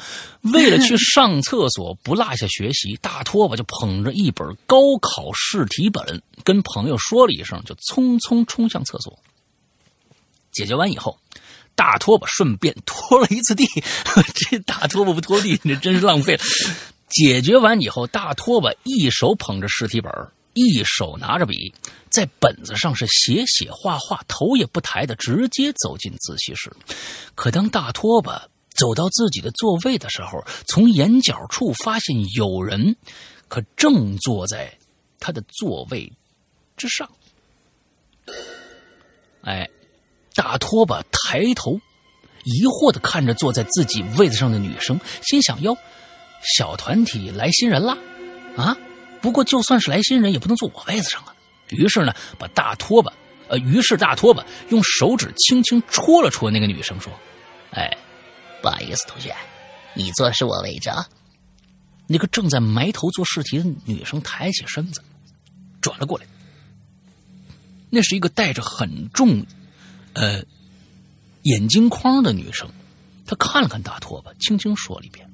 为了去上厕所不落下学习，大拖把就捧着一本高考试题本，跟朋友说了一声，就匆匆冲向厕所。解决完以后，大拖把顺便拖了一次地，[laughs] 这大拖把不拖地，这真是浪费了。解决完以后，大拖把一手捧着试题本，一手拿着笔，在本子上是写写画画，头也不抬的直接走进自习室。可当大拖把走到自己的座位的时候，从眼角处发现有人，可正坐在他的座位之上。哎，大拖把抬头，疑惑的看着坐在自己位子上的女生，心想：哟，小团体来新人啦，啊！不过就算是来新人，也不能坐我位子上啊。于是呢，把大拖把，呃，于是大拖把用手指轻轻戳了戳那个女生，说：“哎，不好意思，同学，你坐是我位置啊。”那个正在埋头做试题的女生抬起身子，转了过来。那是一个戴着很重，呃，眼镜框的女生。她看了看大拖把，轻轻说了一遍：“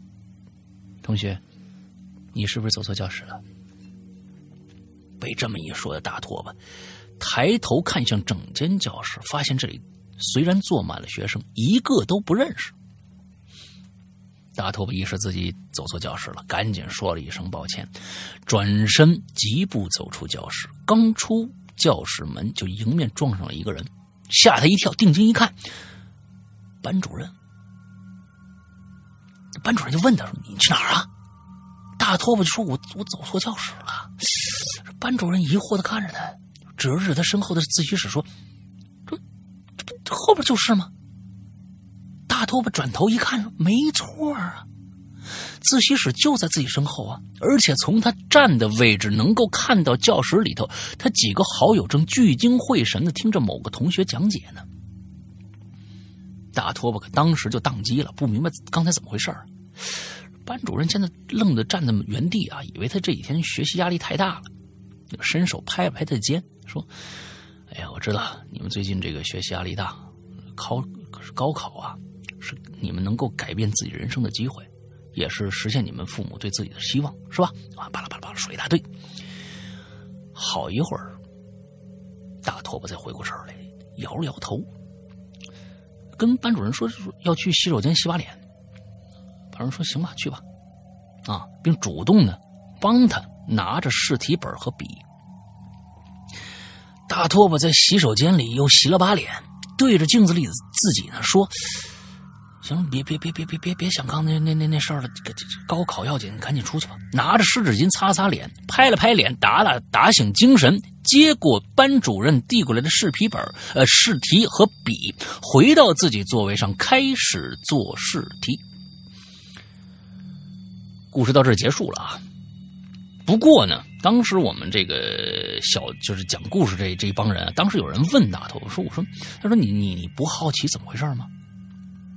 同学，你是不是走错教室了？”被这么一说的大拖把，抬头看向整间教室，发现这里虽然坐满了学生，一个都不认识。大拖把意识自己走错教室了，赶紧说了一声抱歉，转身疾步走出教室。刚出教室门，就迎面撞上了一个人，吓他一跳。定睛一看，班主任。班主任就问他说：“你去哪儿啊？”大拖把就说：“我我走错教室了。”班主任疑惑的看着他，指了指他身后的自习室，说：“这这不后边就是吗？”大拖把转头一看，：“没错啊，自习室就在自己身后啊！而且从他站的位置能够看到教室里头，他几个好友正聚精会神的听着某个同学讲解呢。”大拖把可当时就宕机了，不明白刚才怎么回事儿。班主任现在愣的站在原地啊，以为他这几天学习压力太大了。伸手拍了拍他的肩，说：“哎呀，我知道你们最近这个学习压力大，考可是高考啊，是你们能够改变自己人生的机会，也是实现你们父母对自己的希望，是吧？”啊，巴拉巴拉巴拉说一大堆。好一会儿，大拖把才回过神来，摇了摇头，跟班主任说要去洗手间洗把脸。班主任说：“行吧，去吧。”啊，并主动的帮他。拿着试题本和笔，大拖把在洗手间里又洗了把脸，对着镜子里自己呢说：“行，别别别别别别别想刚那那那那事儿了，这这高考要紧，赶紧出去吧。”拿着湿纸巾擦擦脸，拍了拍脸，打打打醒精神，接过班主任递过来的试题本、呃试题和笔，回到自己座位上，开始做试题。故事到这儿结束了啊。不过呢，当时我们这个小就是讲故事这这一帮人，当时有人问大头说：“我说，他说你你你不好奇怎么回事吗？”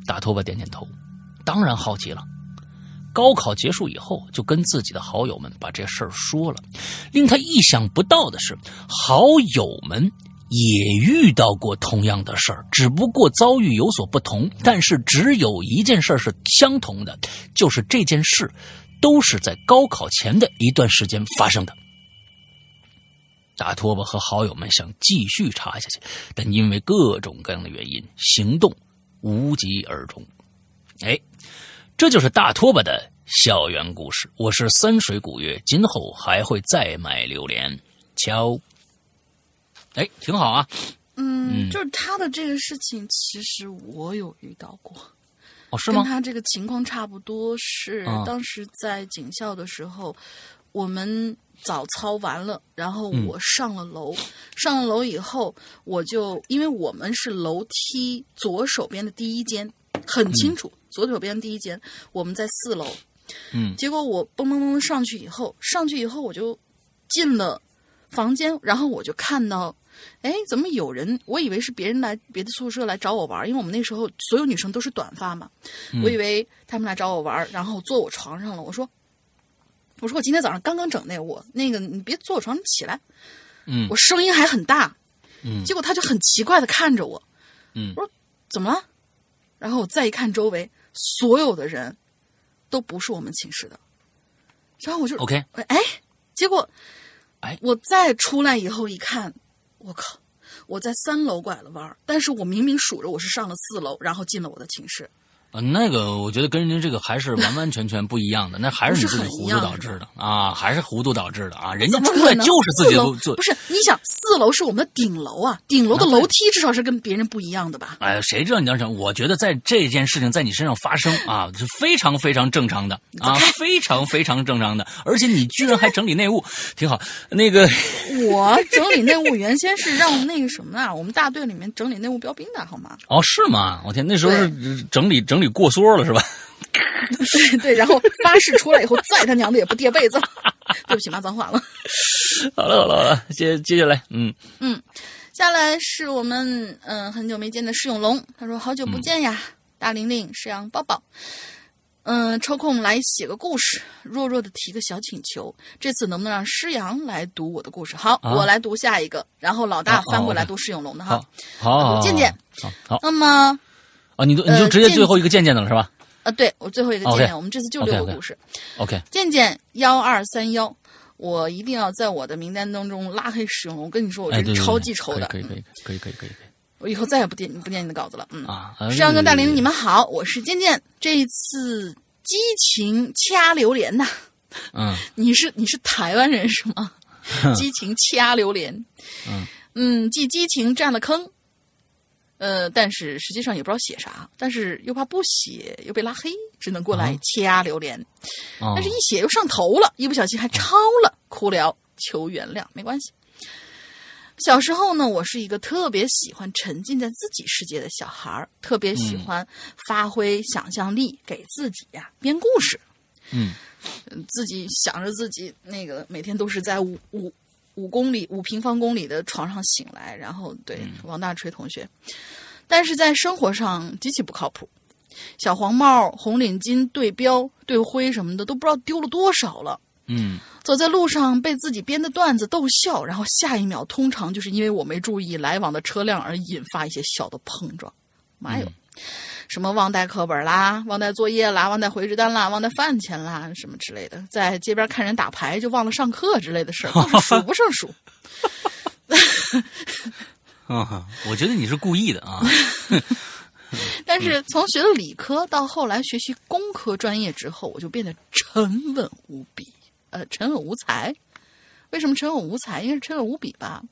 大头发点点头，当然好奇了。高考结束以后，就跟自己的好友们把这事儿说了。令他意想不到的是，好友们也遇到过同样的事儿，只不过遭遇有所不同。但是只有一件事是相同的，就是这件事。都是在高考前的一段时间发生的。大拖把和好友们想继续查下去，但因为各种各样的原因，行动无疾而终。哎，这就是大拖把的校园故事。我是三水古月，今后还会再买榴莲。敲，哎，挺好啊。嗯，就是他的这个事情，其实我有遇到过。哦，是吗？跟他这个情况差不多，是啊当时在警校的时候，我们早操完了，然后嗯我上了楼，上了楼以后，我就因为我们是楼梯左手边的第一间，很清楚，左手边第一间，我们在四楼，嗯结果我蹦蹦蹦上去以后，上去以后我就进了房间，然后我就看到哎，怎么有人？我以为是别人来别的宿舍来找我玩，因为我们那时候所有女生都是短发嘛，我以为他们来找我玩，然后坐我床上了。我说，我说我今天早上刚刚整那我那个你别坐我床上，你起来。嗯。我声音还很大，嗯。结果他就很奇怪的看着我，嗯。我说怎么了？然后我再一看周围，所有的人都不是我们寝室的，然后我就，OK，哎，结果，哎。我再出来以后一看，我靠，我在三楼拐了弯儿，但是我明明数着我是上了四楼，然后进了我的寝室。呃，那个我觉得跟人家这个还是完完全全不一样的，那还是你自己糊涂导致的啊，还是糊涂导致的啊，人家出来？就是自己不做不。是？你想，四楼是我们的顶楼啊，顶楼的楼梯至少是跟别人不一样的吧？哎，谁知道你要想？我觉得在这件事情在你身上发生啊，是非常非常正常的啊，非常非常正常的，而且你居然还整理内务，挺好。那个，我整理内务原先是让那个什么啊，我们大队里面整理内务标兵的好吗？哦，是吗？我天，那时候是整理整理过缩了是吧？对 [laughs] 对，然后发誓出来以后，再他娘的也不叠被子。对不起，骂脏话了。好了好了好了，接接下来，嗯嗯下来是我们嗯、呃很久没见的施永龙，他说好久不见呀，大玲玲、石阳、抱抱。嗯、抽空来写个故事，弱弱的提个小请求，这次能不能让施阳来读我的故事？好，啊我来读下一个，然后老大翻过来读施永龙的哈。好，好，好，渐渐好，好那么啊，你都你呃就直接最后一个渐渐的了是吧呃，对我最后一个渐渐我们这次就六个故事。？OK，渐渐幺二三幺，我一定要在我的名单当中拉黑使用。我跟你说，我这是超对记仇的。可以可以可以可以可以可以我以后再也不念不念你的稿子了。嗯啊。呃石阳跟大玲，你们们好，我是渐渐。这一次激情掐榴莲呐，嗯 [laughs] 你是你是台湾人是吗？激情掐榴莲，嗯嗯，既激情占了坑，呃，但是实际上也不知道写啥，但是又怕不写又被拉黑，只能过来啊掐榴莲。哦但是一写又上头了，一不小心还抄了，哭了，求原谅，没关系。小时候呢，我是一个特别喜欢沉浸在自己世界的小孩儿，特别喜欢发挥想象力，给自己呀、编故事。嗯嗯，自己想着自己那个每天都是在五五五公里五平方公里的床上醒来，然后对、王大锤同学，但是在生活上极其不靠谱。小黄帽、红领巾、对标、对徽什么的都不知道丢了多少了。嗯走在路上被自己编的段子逗笑，然后下一秒通常就是因为我没注意来往的车辆而引发一些小的碰撞。妈哟！什么忘带课本啦，忘带作业啦，忘带回执单啦，忘带饭钱啦，什么之类的，在街边看人打牌就忘了上课之类的事儿，[laughs] 是数不胜数。啊，我觉得你是故意的啊。但是从学了理科到后来学习工科专业之后，我就变得沉稳无比，呃，沉稳无才。为什么沉稳无才？应该是沉稳无比吧。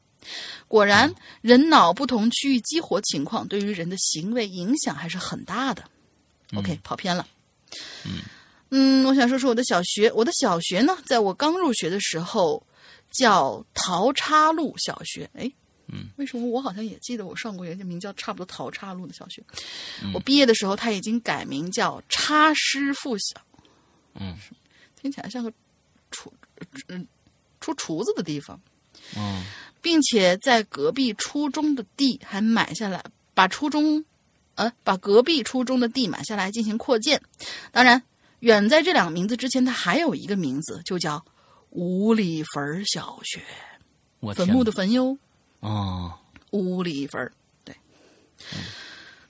果然，人脑不同区域激活情况对于人的行为影响还是很大的。OK，跑偏了。嗯，我想说说我的小学。我的小学呢，在我刚入学的时候叫桃叉路小学。哎，嗯，为什么我好像也记得我上过一个名叫差不多桃叉路的小学？我毕业的时候，他已经改名叫叉师附小。嗯，听起来像个厨嗯出厨子的地方。嗯并且在隔壁初中的地还买下来，把初中，呃，把隔壁初中的地买下来进行扩建。当然，远在这两个名字之前，它还有一个名字，就叫五里坟小学，我坟墓的坟哟，哦，五里坟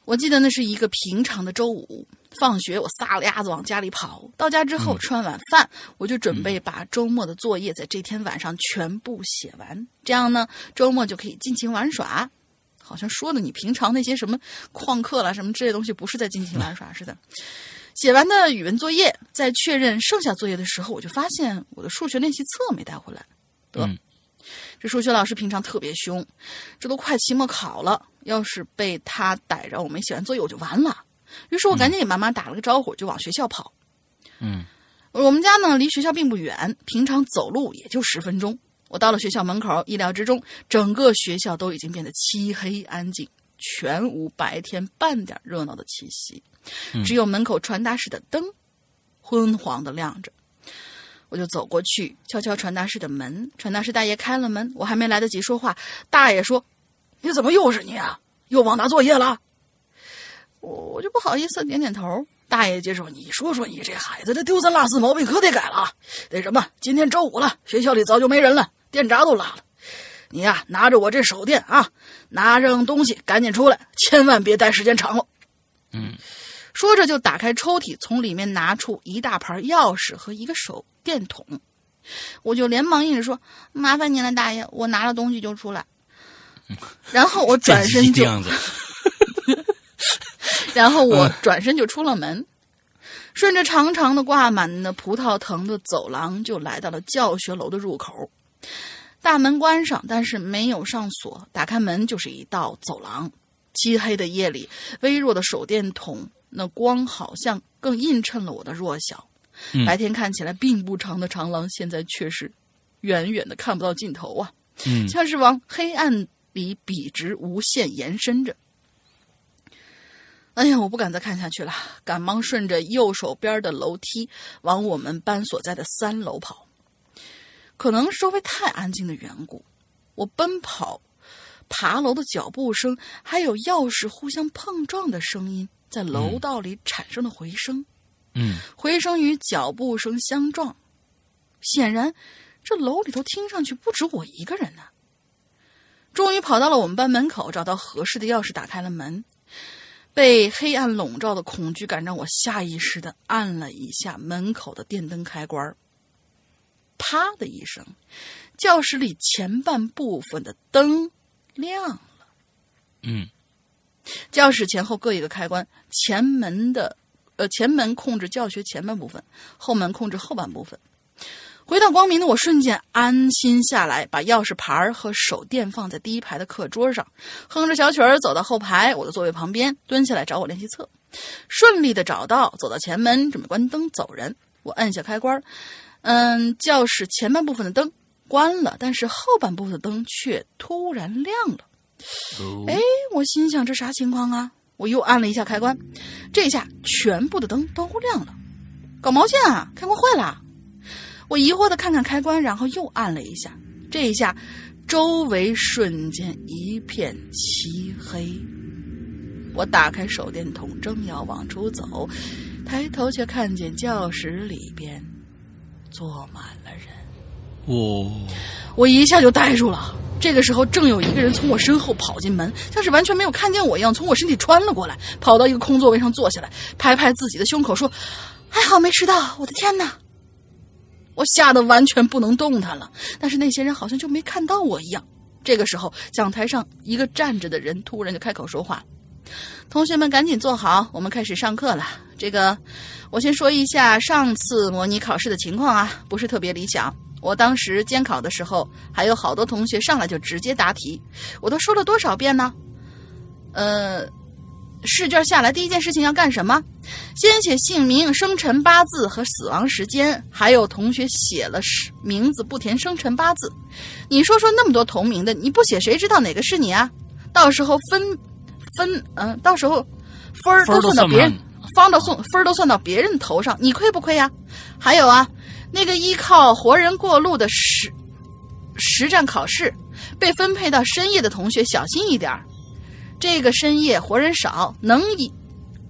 我记得那是一个平常的周五，放学我撒了丫子往家里跑。到家之后吃完晚饭，我就准备把周末的作业在这天晚上全部写完，这样呢，周末就可以尽情玩耍。好像说的你平常那些什么旷课啦什么之类的东西，不是在尽情玩耍，[laughs] 似的。写完的语文作业，在确认剩下作业的时候，我就发现我的数学练习册没带回来。得，嗯这数学老师平常特别凶，这都快期末考了，要是被他逮着我没写完作业，我就完了。于是我赶紧给妈妈打了个招呼，就往学校跑。嗯我们家呢离学校并不远，平常走路也就十分钟。我到了学校门口，意料之中，整个学校都已经变得漆黑安静，全无白天半点热闹的气息，只有门口传达室的灯昏黄的亮着。我就走过去，敲敲传达室的门。传达室大爷开了门，我还没来得及说话，大爷说：“你怎么又是你啊？又忘拿作业了？”我我就不好意思点点头。大爷接着说：“你说说你这孩子，这丢三落四毛病可得改了啊。那什么，今天周五了，学校里早就没人了，电闸都拉了。你呀，拿着我这手电啊，拿上东西，赶紧出来，千万别待时间长了。”嗯，说着就打开抽屉，从里面拿出一大盘钥匙和一个手电筒。我就连忙应着说：“麻烦您了，大爷，我拿了东西就出来。” [laughs] 然后我 [laughs] 转身就这样子，[laughs] 然后我转身就出了门，顺着长长的挂满的葡萄藤的走廊，就来到了教学楼的入口。大门关上，但是没有上锁。打开门就是一道走廊。漆黑的夜里，微弱的手电筒那光好像更映衬了我的弱小。嗯白天看起来并不长的长廊，现在却是远远的看不到尽头啊！嗯像是往黑暗里笔直无限延伸着。哎呀，我不敢再看下去了，赶忙顺着右手边的楼梯往我们班所在的三楼跑。可能是周围太安静的缘故，我奔跑、爬楼的脚步声，还有钥匙互相碰撞的声音，在楼道里产生了回声。嗯回声与脚步声相撞。显然，这楼里头听上去不止我一个人呢、终于跑到了我们班门口，找到合适的钥匙，打开了门。被黑暗笼罩的恐惧感让我下意识的按了一下门口的电灯开关。啪的一声，教室里前半部分的灯亮了。嗯教室前后各一个开关，前门的呃前门控制教学前半部分，后门控制后半部分。回到光明的我瞬间安心下来，把钥匙牌和手电放在第一排的课桌上，哼着小曲儿走到后排我的座位旁边，蹲下来找我练习册，顺利的找到，走到前门准备关灯走人。我按下开关，嗯，教室前半部分的灯关了，但是后半部分的灯却突然亮了。哦哎，我心想这啥情况啊？我又按了一下开关，这下全部的灯都亮了。搞毛线啊！开关坏了。我疑惑的看看开关，然后又按了一下，这一下，周围瞬间一片漆黑。我打开手电筒，正要往出走，抬头却看见教室里边坐满了人。哦，我一下就呆住了。这个时候，正有一个人从我身后跑进门，像是完全没有看见我一样，从我身体穿了过来，跑到一个空座位上坐下来，拍拍自己的胸口说：“还好没迟到。”我的天哪！我吓得完全不能动弹了。但是那些人好像就没看到我一样。这个时候，讲台上一个站着的人突然就开口说话：“同学们，赶紧坐好，我们开始上课了。这个，我先说一下上次模拟考试的情况啊，不是特别理想。”我当时监考的时候，还有好多同学上来就直接答题，我都说了多少遍呢？呃，试卷下来第一件事情要干什么？先写姓名、生辰八字和死亡时间，还有同学写了是名字不填生辰八字。你说说那么多同名的，你不写谁知道哪个是你啊？到时候分分嗯、到时候分儿都算到别人满，方到算分儿都算到别人头上，你亏不亏呀？还有啊。那个依靠活人过路的实实战考试，被分配到深夜的同学小心一点儿。这个深夜活人少，能一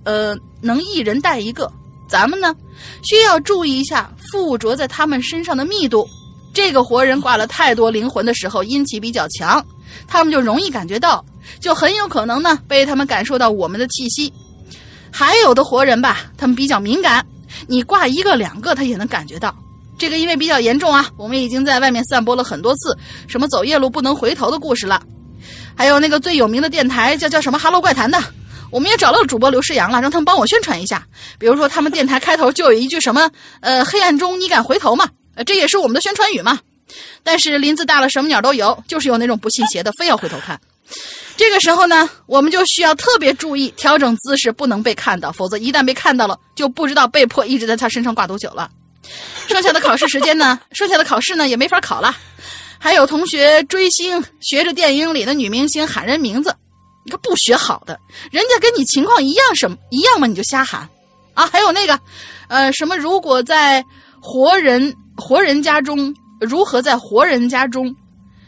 呃能一人带一个。咱们呢，需要注意一下附着在他们身上的密度。这个活人挂了太多灵魂的时候，阴气比较强，他们就容易感觉到，就很有可能呢被他们感受到我们的气息。还有的活人吧，他们比较敏感，你挂一个两个，他也能感觉到。这个因为比较严重啊，我们已经在外面散播了很多次什么走夜路不能回头的故事了。还有那个最有名的电台叫叫什么“哈喽怪谈”的，我们也找到主播刘世阳了，让他们帮我宣传一下。比如说他们电台开头就有一句什么“呃，黑暗中你敢回头吗？”呃，这也是我们的宣传语嘛。但是林子大了，什么鸟都有，就是有那种不信邪的，非要回头看。这个时候呢，我们就需要特别注意调整姿势，不能被看到，否则一旦被看到了，就不知道被迫一直在他身上挂多久了。剩下的考试时间呢？剩下的考试呢也没法考了。还有同学追星，学着电影里的女明星喊人名字，你看不学好的，人家跟你情况一样什么一样吗？你就瞎喊啊！还有那个，呃，什么如果在活人活人家中如何在活人家中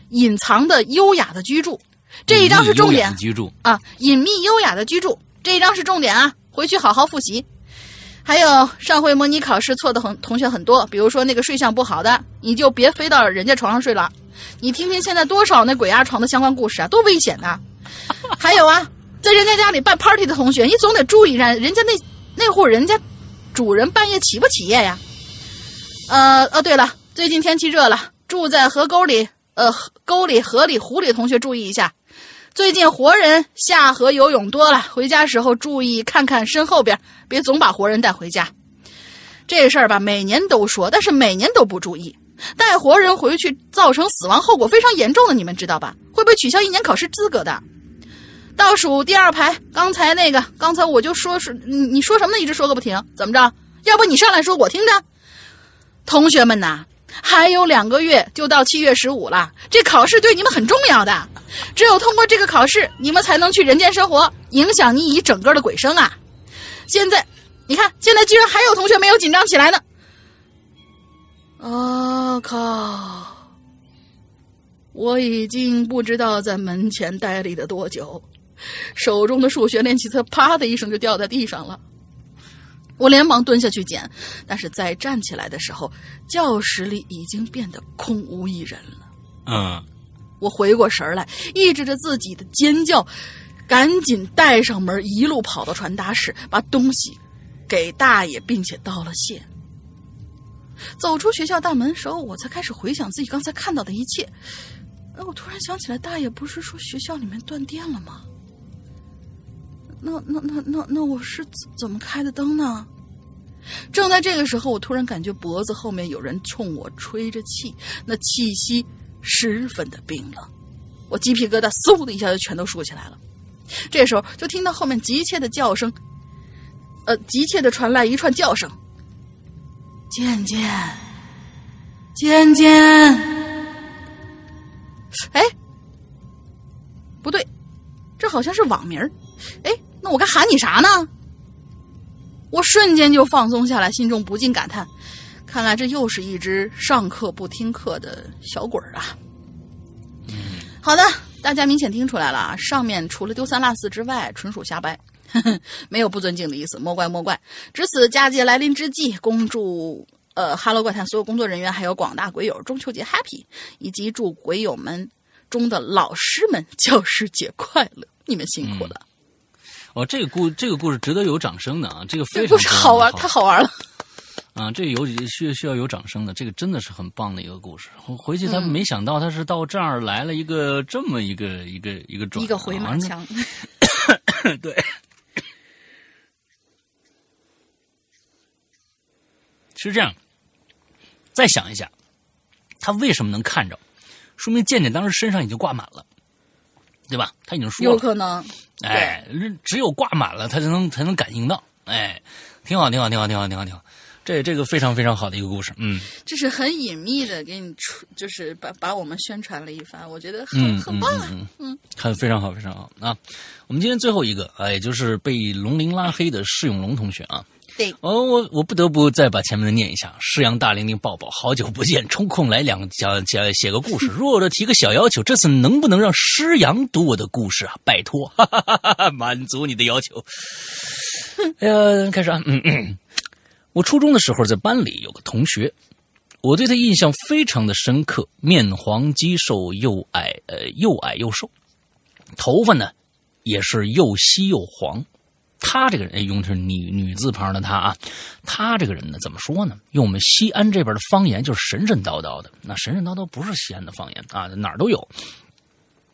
隐藏的优雅的居住，这一章是重点。居住，啊，隐秘优雅的居住这一章是重点啊，回去好好复习。还有上回模拟考试错的很同学很多，比如说那个睡相不好的，你就别飞到人家床上睡了。你听听现在多少那鬼压床的相关故事啊，多危险呐！[laughs] 还有啊，在人家家里办 party 的同学，你总得注意人人家那那户人家主人半夜起不起夜呀？呃哦，对了，最近天气热了，住在河沟里、呃沟里、河里、湖里同学注意一下。最近活人下河游泳多了，回家时候注意看看身后边，别总把活人带回家。这事儿吧，每年都说，但是每年都不注意，带活人回去造成死亡后果非常严重的，你们知道吧？会被取消一年考试资格的。倒数第二排，刚才那个，刚才我就说是你你说什么呢？一直说个不停，怎么着？要不你上来说，我听着。同学们呐，还有两个月就到七月十五了，这考试对你们很重要的，只有通过这个考试，你们才能去人间生活，影响你一整个的鬼生啊！现在，你看，现在居然还有同学没有紧张起来呢。啊、靠！我已经不知道在门前待立了多久，手中的数学练习册啪的一声就掉在地上了。我连忙蹲下去捡，但是在站起来的时候，教室里已经变得空无一人了。嗯，我回过神儿来，抑制着自己的尖叫，赶紧带上门，一路跑到传达室，把东西给大爷，并且道了谢。走出学校大门的时候，我才开始回想自己刚才看到的一切。哎，我突然想起来，大爷不是说学校里面断电了吗？那那那那那我是怎么开的灯呢？正在这个时候，我突然感觉脖子后面有人冲我吹着气，那气息十分的冰冷，我鸡皮疙瘩嗖的一下就全都竖起来了。这时候就听到后面急切的叫声，呃，急切的传来一串叫声：“渐渐，渐渐。”哎，不对，这好像是网名儿。哎，那我该喊你啥呢？我瞬间就放松下来，心中不禁感叹：看来这又是一只上课不听课的小鬼儿啊！好的，大家明显听出来了啊，上面除了丢三落四之外，纯属瞎掰，[laughs] 没有不尊敬的意思，莫怪莫怪。值此佳节来临之际，恭祝呃《哈喽怪谈》所有工作人员还有广大鬼友中秋节 happy，以及祝鬼友们中的老师们 [laughs] 教师节快乐，你们辛苦了。哦，这个故这个故事值得有掌声的啊，这个这非常好玩，太好玩了。啊，这个有需需要有掌声的，这个真的是很棒的一个故事。回回去他嗯没想到他是到这儿来了一个这么一个一个一个转，一个回马啊枪 [laughs] [laughs] 对，是这样。再想一下，他为什么能看着？说明健健当时身上已经挂满了，对吧？他已经说有，可能。哎，只有挂满了，他才能才能感应到。哎，挺好，挺好，挺好，挺好，挺好，挺好。这这个非常非常好的一个故事，嗯这是很隐秘的给你出，就是把把我们宣传了一番，我觉得很、嗯很棒啊。嗯嗯，很非常好，非常好啊！我们今天最后一个，哎，也就是被龙鳞拉黑的释永龙同学啊，对，哦，我我不得不再把前面的念一下。师阳大玲玲抱抱，好久不见，抽空来两讲讲写个故事。[laughs] 弱弱提个小要求，这次能不能让师阳读我的故事啊？拜托，哈哈哈哈哈，满足你的要求。哎呀，开始啊，嗯嗯。我初中的时候在班里有个同学，我对他印象非常的深刻，面黄肌瘦，又矮呃又矮又瘦，头发呢也是又稀又黄。他这个人，哎，用的是女女字旁的他啊，他这个人呢，怎么说呢？用我们西安这边的方言，就是神神叨叨的。那神神叨叨不是西安的方言啊，哪儿都有。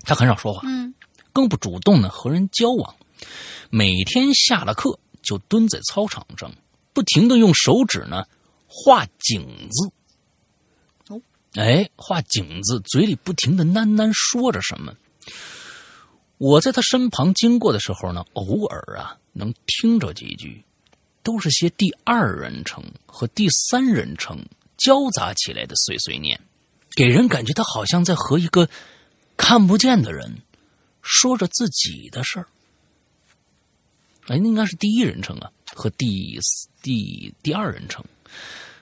他很少说话，嗯，更不主动的和人交往。每天下了课就蹲在操场上，不停的用手指呢画井字。哦，哎，画井字，嘴里不停的喃喃说着什么。我在他身旁经过的时候呢，偶尔啊能听着几句，都是些第二人称和第三人称交杂起来的碎碎念，给人感觉他好像在和一个看不见的人说着自己的事儿。哎，那应该是第一人称啊，和第第第二人称。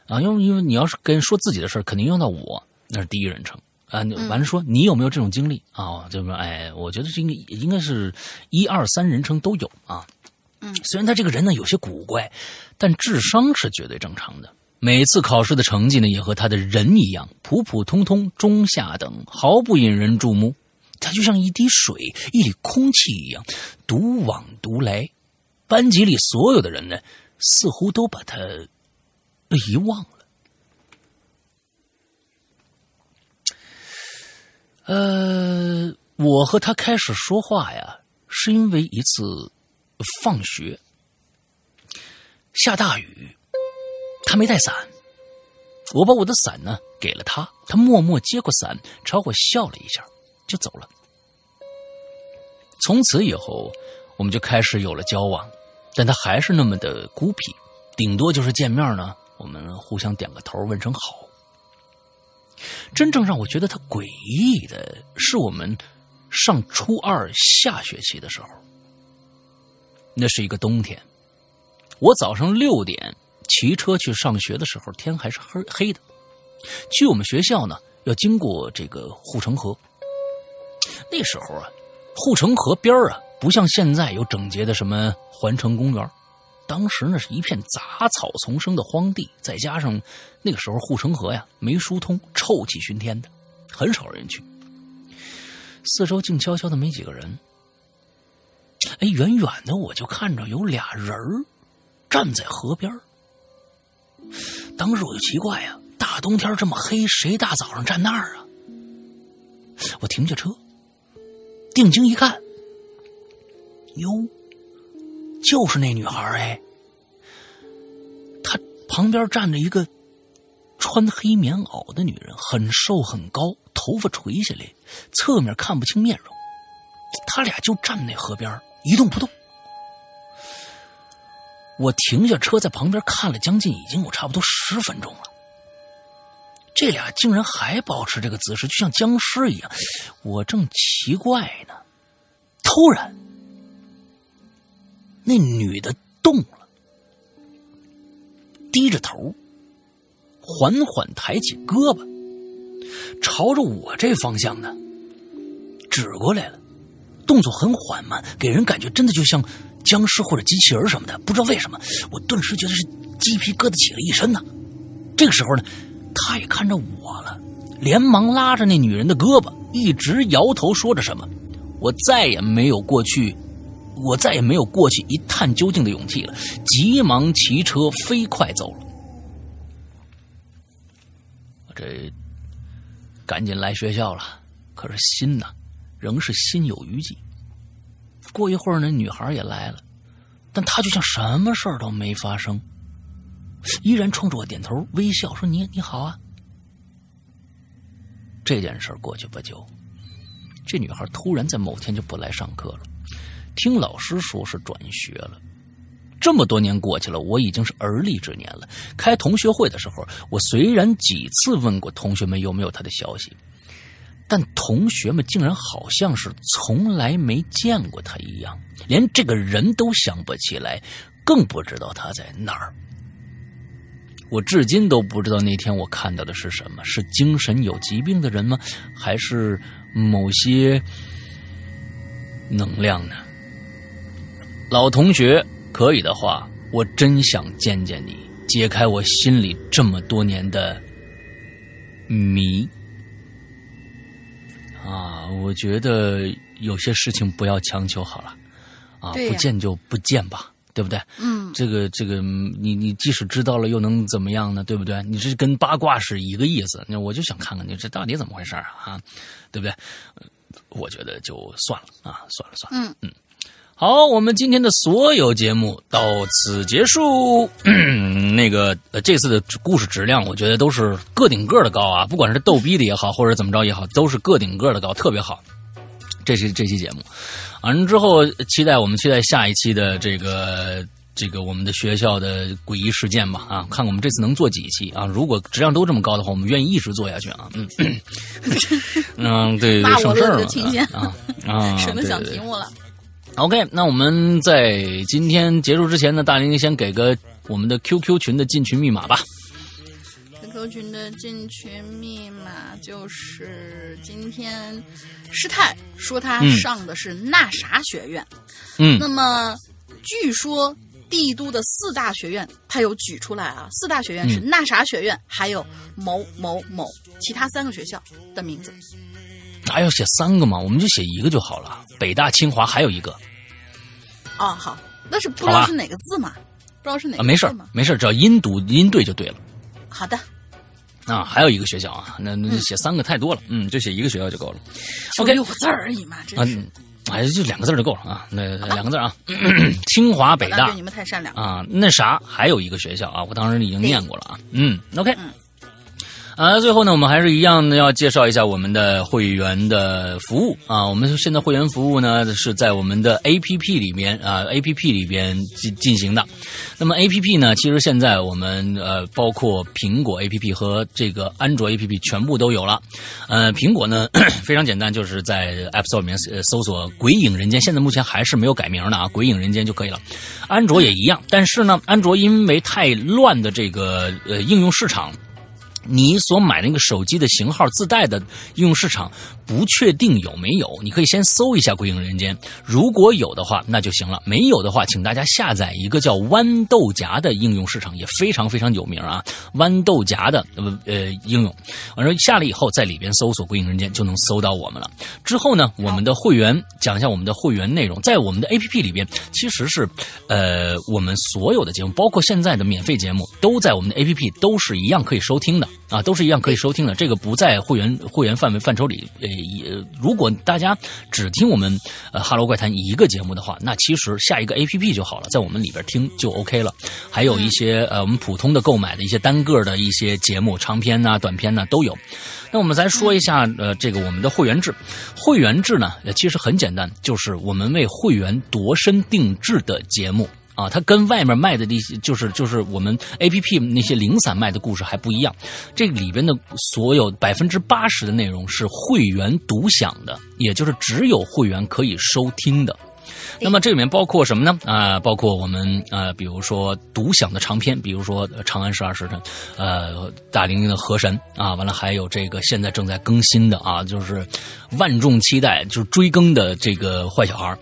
啊，因为因为你要是跟人说自己的事儿，肯定用到我，那是第一人称啊。完了说你有没有这种经历啊？这么哎，我觉得这应该应该是一二三人称都有啊。虽然他这个人呢有些古怪，但智商是绝对正常的。每次考试的成绩呢，也和他的人一样普普通通、中下等，毫不引人注目。他就像一滴水、一缕空气一样，独往独来。班级里所有的人呢，似乎都把他遗忘了。呃，我和他开始说话呀，是因为一次放学，下大雨，他没带伞，我把我的伞呢给了他，他默默接过伞，朝我笑了一下，就走了。从此以后，我们就开始有了交往，但他还是那么的孤僻，顶多就是见面呢，我们互相点个头，问声好。真正让我觉得他诡异的是，我们上初二下学期的时候，那是一个冬天，我早上六点骑车去上学的时候，天还是黑黑的。去我们学校呢，要经过这个护城河。那时候啊，护城河边啊，不像现在有整洁的什么环城公园，当时呢是一片杂草丛生的荒地，再加上那个时候护城河呀没疏通，臭气熏天的，很少人去。四周静悄悄的，没几个人。哎，远远的我就看着有俩人儿站在河边当时我就奇怪呀，大冬天这么黑，谁大早上站那儿啊？我停下车，定睛一看，哟，就是那女孩哎。她旁边站着一个穿黑棉袄的女人，很瘦很高，头发垂下来，侧面看不清面容。他俩就站那河边一动不动。我停下车，在旁边看了将近已经有差不多十分钟了。这俩竟然还保持这个姿势，就像僵尸一样。我正奇怪呢，突然，那女的动了，低着头，缓缓抬起胳膊，朝着我这方向呢指过来了，动作很缓慢，给人感觉真的就像僵尸或者机器人什么的。不知道为什么，我顿时觉得是鸡皮疙瘩起了一身呢。这个时候呢，他也看着我了，连忙拉着那女人的胳膊，一直摇头说着什么。我再也没有过去，我再也没有过去一探究竟的勇气了，急忙骑车飞快走了。我这赶紧来学校了，可是心呐，仍是心有余悸。过一会儿那，女孩也来了，但她就像什么事儿都没发生，依然冲着我点头微笑，说：“你你好啊。”这件事过去不久，这女孩突然在某天就不来上课了，听老师说是转学了。这么多年过去了，我已经是而立之年了。开同学会的时候，我虽然几次问过同学们有没有她的消息，但同学们竟然好像是从来没见过他一样，连这个人都想不起来，更不知道他在哪儿。我至今都不知道那天我看到的是什么，是精神有疾病的人吗？还是某些能量呢？老同学，可以的话，我真想见见你，解开我心里这么多年的谜。啊，我觉得有些事情不要强求好了，啊，不见就不见吧，对不对？嗯，这个这个，嗯你你即使知道了，又能怎么样呢？对不对？你这跟八卦是一个意思。那我就想看看你这到底怎么回事啊？啊，对不对？呃我觉得就算了啊，算了算了。嗯嗯。好，我们今天的所有节目到此结束。[clears throat] 那个呃，这次的故事质量，我觉得都是个顶个的高啊，不管是逗逼的也好，或者怎么着也好，都是个顶个的高，特别好。这是这期节目，完了之后，期待我们期待下一期的这个这个我们的学校的诡异事件吧啊，看我们这次能做几期啊？如果质量都这么高的话，我们愿意一直做下去啊。嗯 [laughs] 嗯，对省事儿嘛乐听见啊啊，[laughs] 省得想题目了。OK，那我们在今天结束之前呢，大林先给个我们的 QQ 群的进群密码吧。QQ 群的进群密码就是今天师太说他嗯上的是那啥学院，嗯那么据说帝都的四大学院他有举出来啊，四大学院是嗯那啥学院，还有某某某其他三个学校的名字。哪要写三个嘛？我们就写一个就好了。北大、清华还有一个哦，好，那是不知道是哪个字嘛？不知道是哪啊，没事没事，只要音读音对就对了。好的，啊，还有一个学校啊，那那写三个太多了，嗯，就写一个学校就够了。OK 六个字而已嘛，真啊是。，哎，就两个字就够了啊，那两个字儿啊，[clears throat] 清华、北大你们太善良。啊，那啥还有一个学校啊，我当时已经念过了啊，嗯，OK。啊，最后呢，我们还是一样的要介绍一下我们的会员的服务啊。我们现在会员服务呢是在我们的 APP 里面啊，APP 里边进进行的。那么 APP 呢，其实现在我们呃，包括苹果 APP 和这个安卓 APP 全部都有了。呃，苹果呢 [clears throat] 非常简单，就是在 App Store 里面搜索“鬼影人间”，现在目前还是没有改名的啊，“鬼影人间”就可以了。安卓也一样，但是呢，安卓因为太乱的这个呃应用市场。你所买那个手机的型号自带的应用市场不确定有没有，你可以先搜一下《鬼影人间》，如果有的话那就行了，没有的话，请大家下载一个叫豌豆荚的应用市场，也非常非常有名啊，豌豆荚的呃呃应用，完了下了以后在里边搜索《鬼影人间》就能搜到我们了。之后呢，我们的会员讲一下我们的会员内容，在我们的 APP 里边其实是呃我们所有的节目，包括现在的免费节目，都在我们的 APP 都是一样可以收听的。啊，都是一样可以收听的，这个不在会员会员范围范畴里。也如果大家只听我们呃《哈喽怪谈》一个节目的话，那其实下一个 A P P 就好了，在我们里边听就 OK 了。还有一些呃我们普通的购买的一些单个的一些节目，长篇呐、短篇呐、都有。那我们再说一下呃这个我们的会员制，会员制呢呃其实很简单，就是我们为会员度身定制的节目。啊，它跟外面卖的那些，就是就是我们 A P P 那些零散卖的故事还不一样。这里边的所有百分之八十的内容是会员独享的，也就是只有会员可以收听的。那么这里面包括什么呢？啊、包括我们呃，比如说独享的长篇，比如说《长安十二时辰》，呃，大玲玲的河神啊，完了还有这个现在正在更新的啊，就是万众期待就是追更的这个坏小孩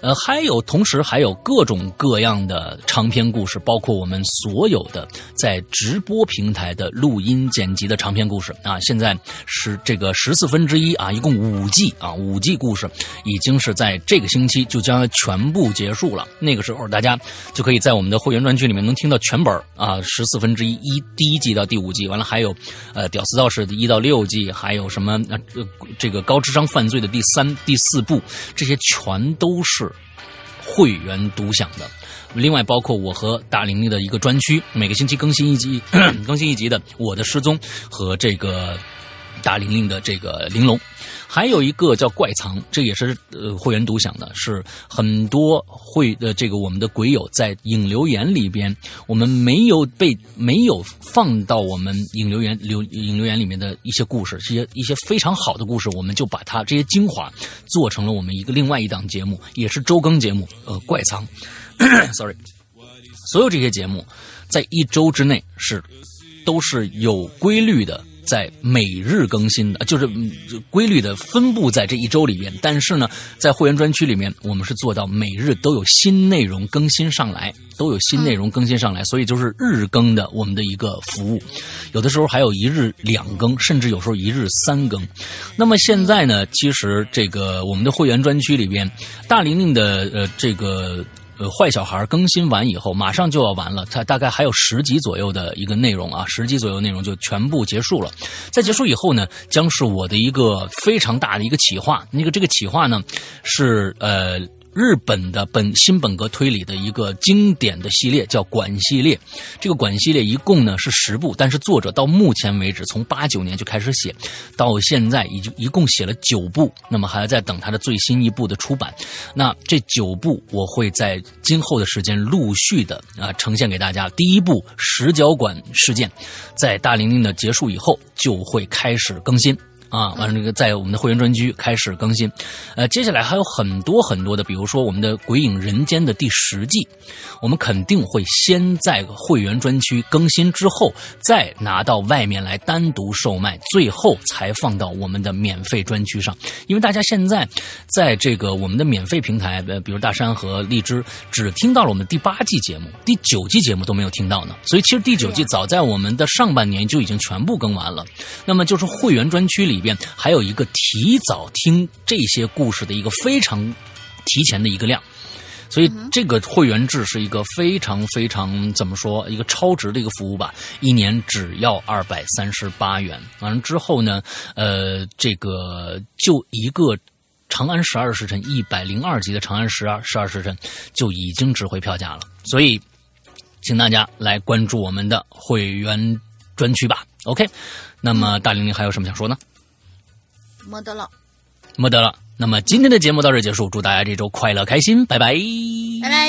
呃，还有同时还有各种各样的长篇故事，包括我们所有的在直播平台的录音剪辑的长篇故事。啊，现在是这个十四分之一啊，一共五季啊，五季故事已经是在这个星期就将全部结束了。那个时候大家就可以在我们的会员专区里面能听到全本啊，十四分之一一第一季到第五季，完了还有呃屌丝道士的一到六季，还有什么呃这个高智商犯罪的第三第四部，这些全都是会员独享的。另外，包括我和大玲玲的一个专区，每个星期更新一集，[clears throat] 更新一集的《我的失踪》和这个大玲玲的这个玲珑，还有一个叫怪藏，这也是呃会员独享的，是很多会的这个我们的鬼友在影留言里边，我们没有被没有放到我们影留言留影留言里面的一些故事，这些一些非常好的故事，我们就把它这些精华做成了我们一个另外一档节目，也是周更节目，呃，怪藏。[clears throat] sorry，所有这些节目在一周之内是都是有规律的。在每日更新的，就是规律的分布在这一周里边。但是呢，在会员专区里面，我们是做到每日都有新内容更新上来，都有新内容更新上来，所以就是日更的我们的一个服务。有的时候还有一日两更，甚至有时候一日三更。那么现在呢，其实这个我们的会员专区里边，大玲玲的呃这个。呃，坏小孩更新完以后，马上就要完了，它大概还有十集左右的一个内容啊，十集左右内容就全部结束了。在结束以后呢，将是我的一个非常大的一个企划。那个这个企划呢，是呃。日本的本新本格推理的一个经典的系列叫《管》系列，这个《管》系列一共呢是十部，但是作者到目前为止从八九年就开始写，到现在已经一共写了九部，那么还在等他的最新一部的出版。那这九部我会在今后的时间陆续的啊呈现给大家。第一部《十角馆事件》在大玲玲的结束以后就会开始更新。啊，完了这个在我们的会员专区开始更新，呃，接下来还有很多很多的，比如说我们的《鬼影人间》的第十季，我们肯定会先在会员专区更新之后，再拿到外面来单独售卖，最后才放到我们的免费专区上。因为大家现在在这个我们的免费平台，呃，比如大山和荔枝，只听到了我们第八季节目，第九季节目都没有听到呢。所以其实第九季早在我们的上半年就已经全部更完了。那么就是会员专区里边还有一个提早听这些故事的一个非常提前的一个量，所以这个会员制是一个非常非常怎么说一个超值的一个服务吧，一年只要二百三十八元。完了之后呢，呃，这个就一个《长安十二时辰》一百零二集的《长安十二十二时辰》就已经值回票价了，所以请大家来关注我们的会员专区吧。OK，那么大玲玲还有什么想说呢？没得了。没得了。那么今天的节目到这结束祝大家这周快乐开心拜拜。拜拜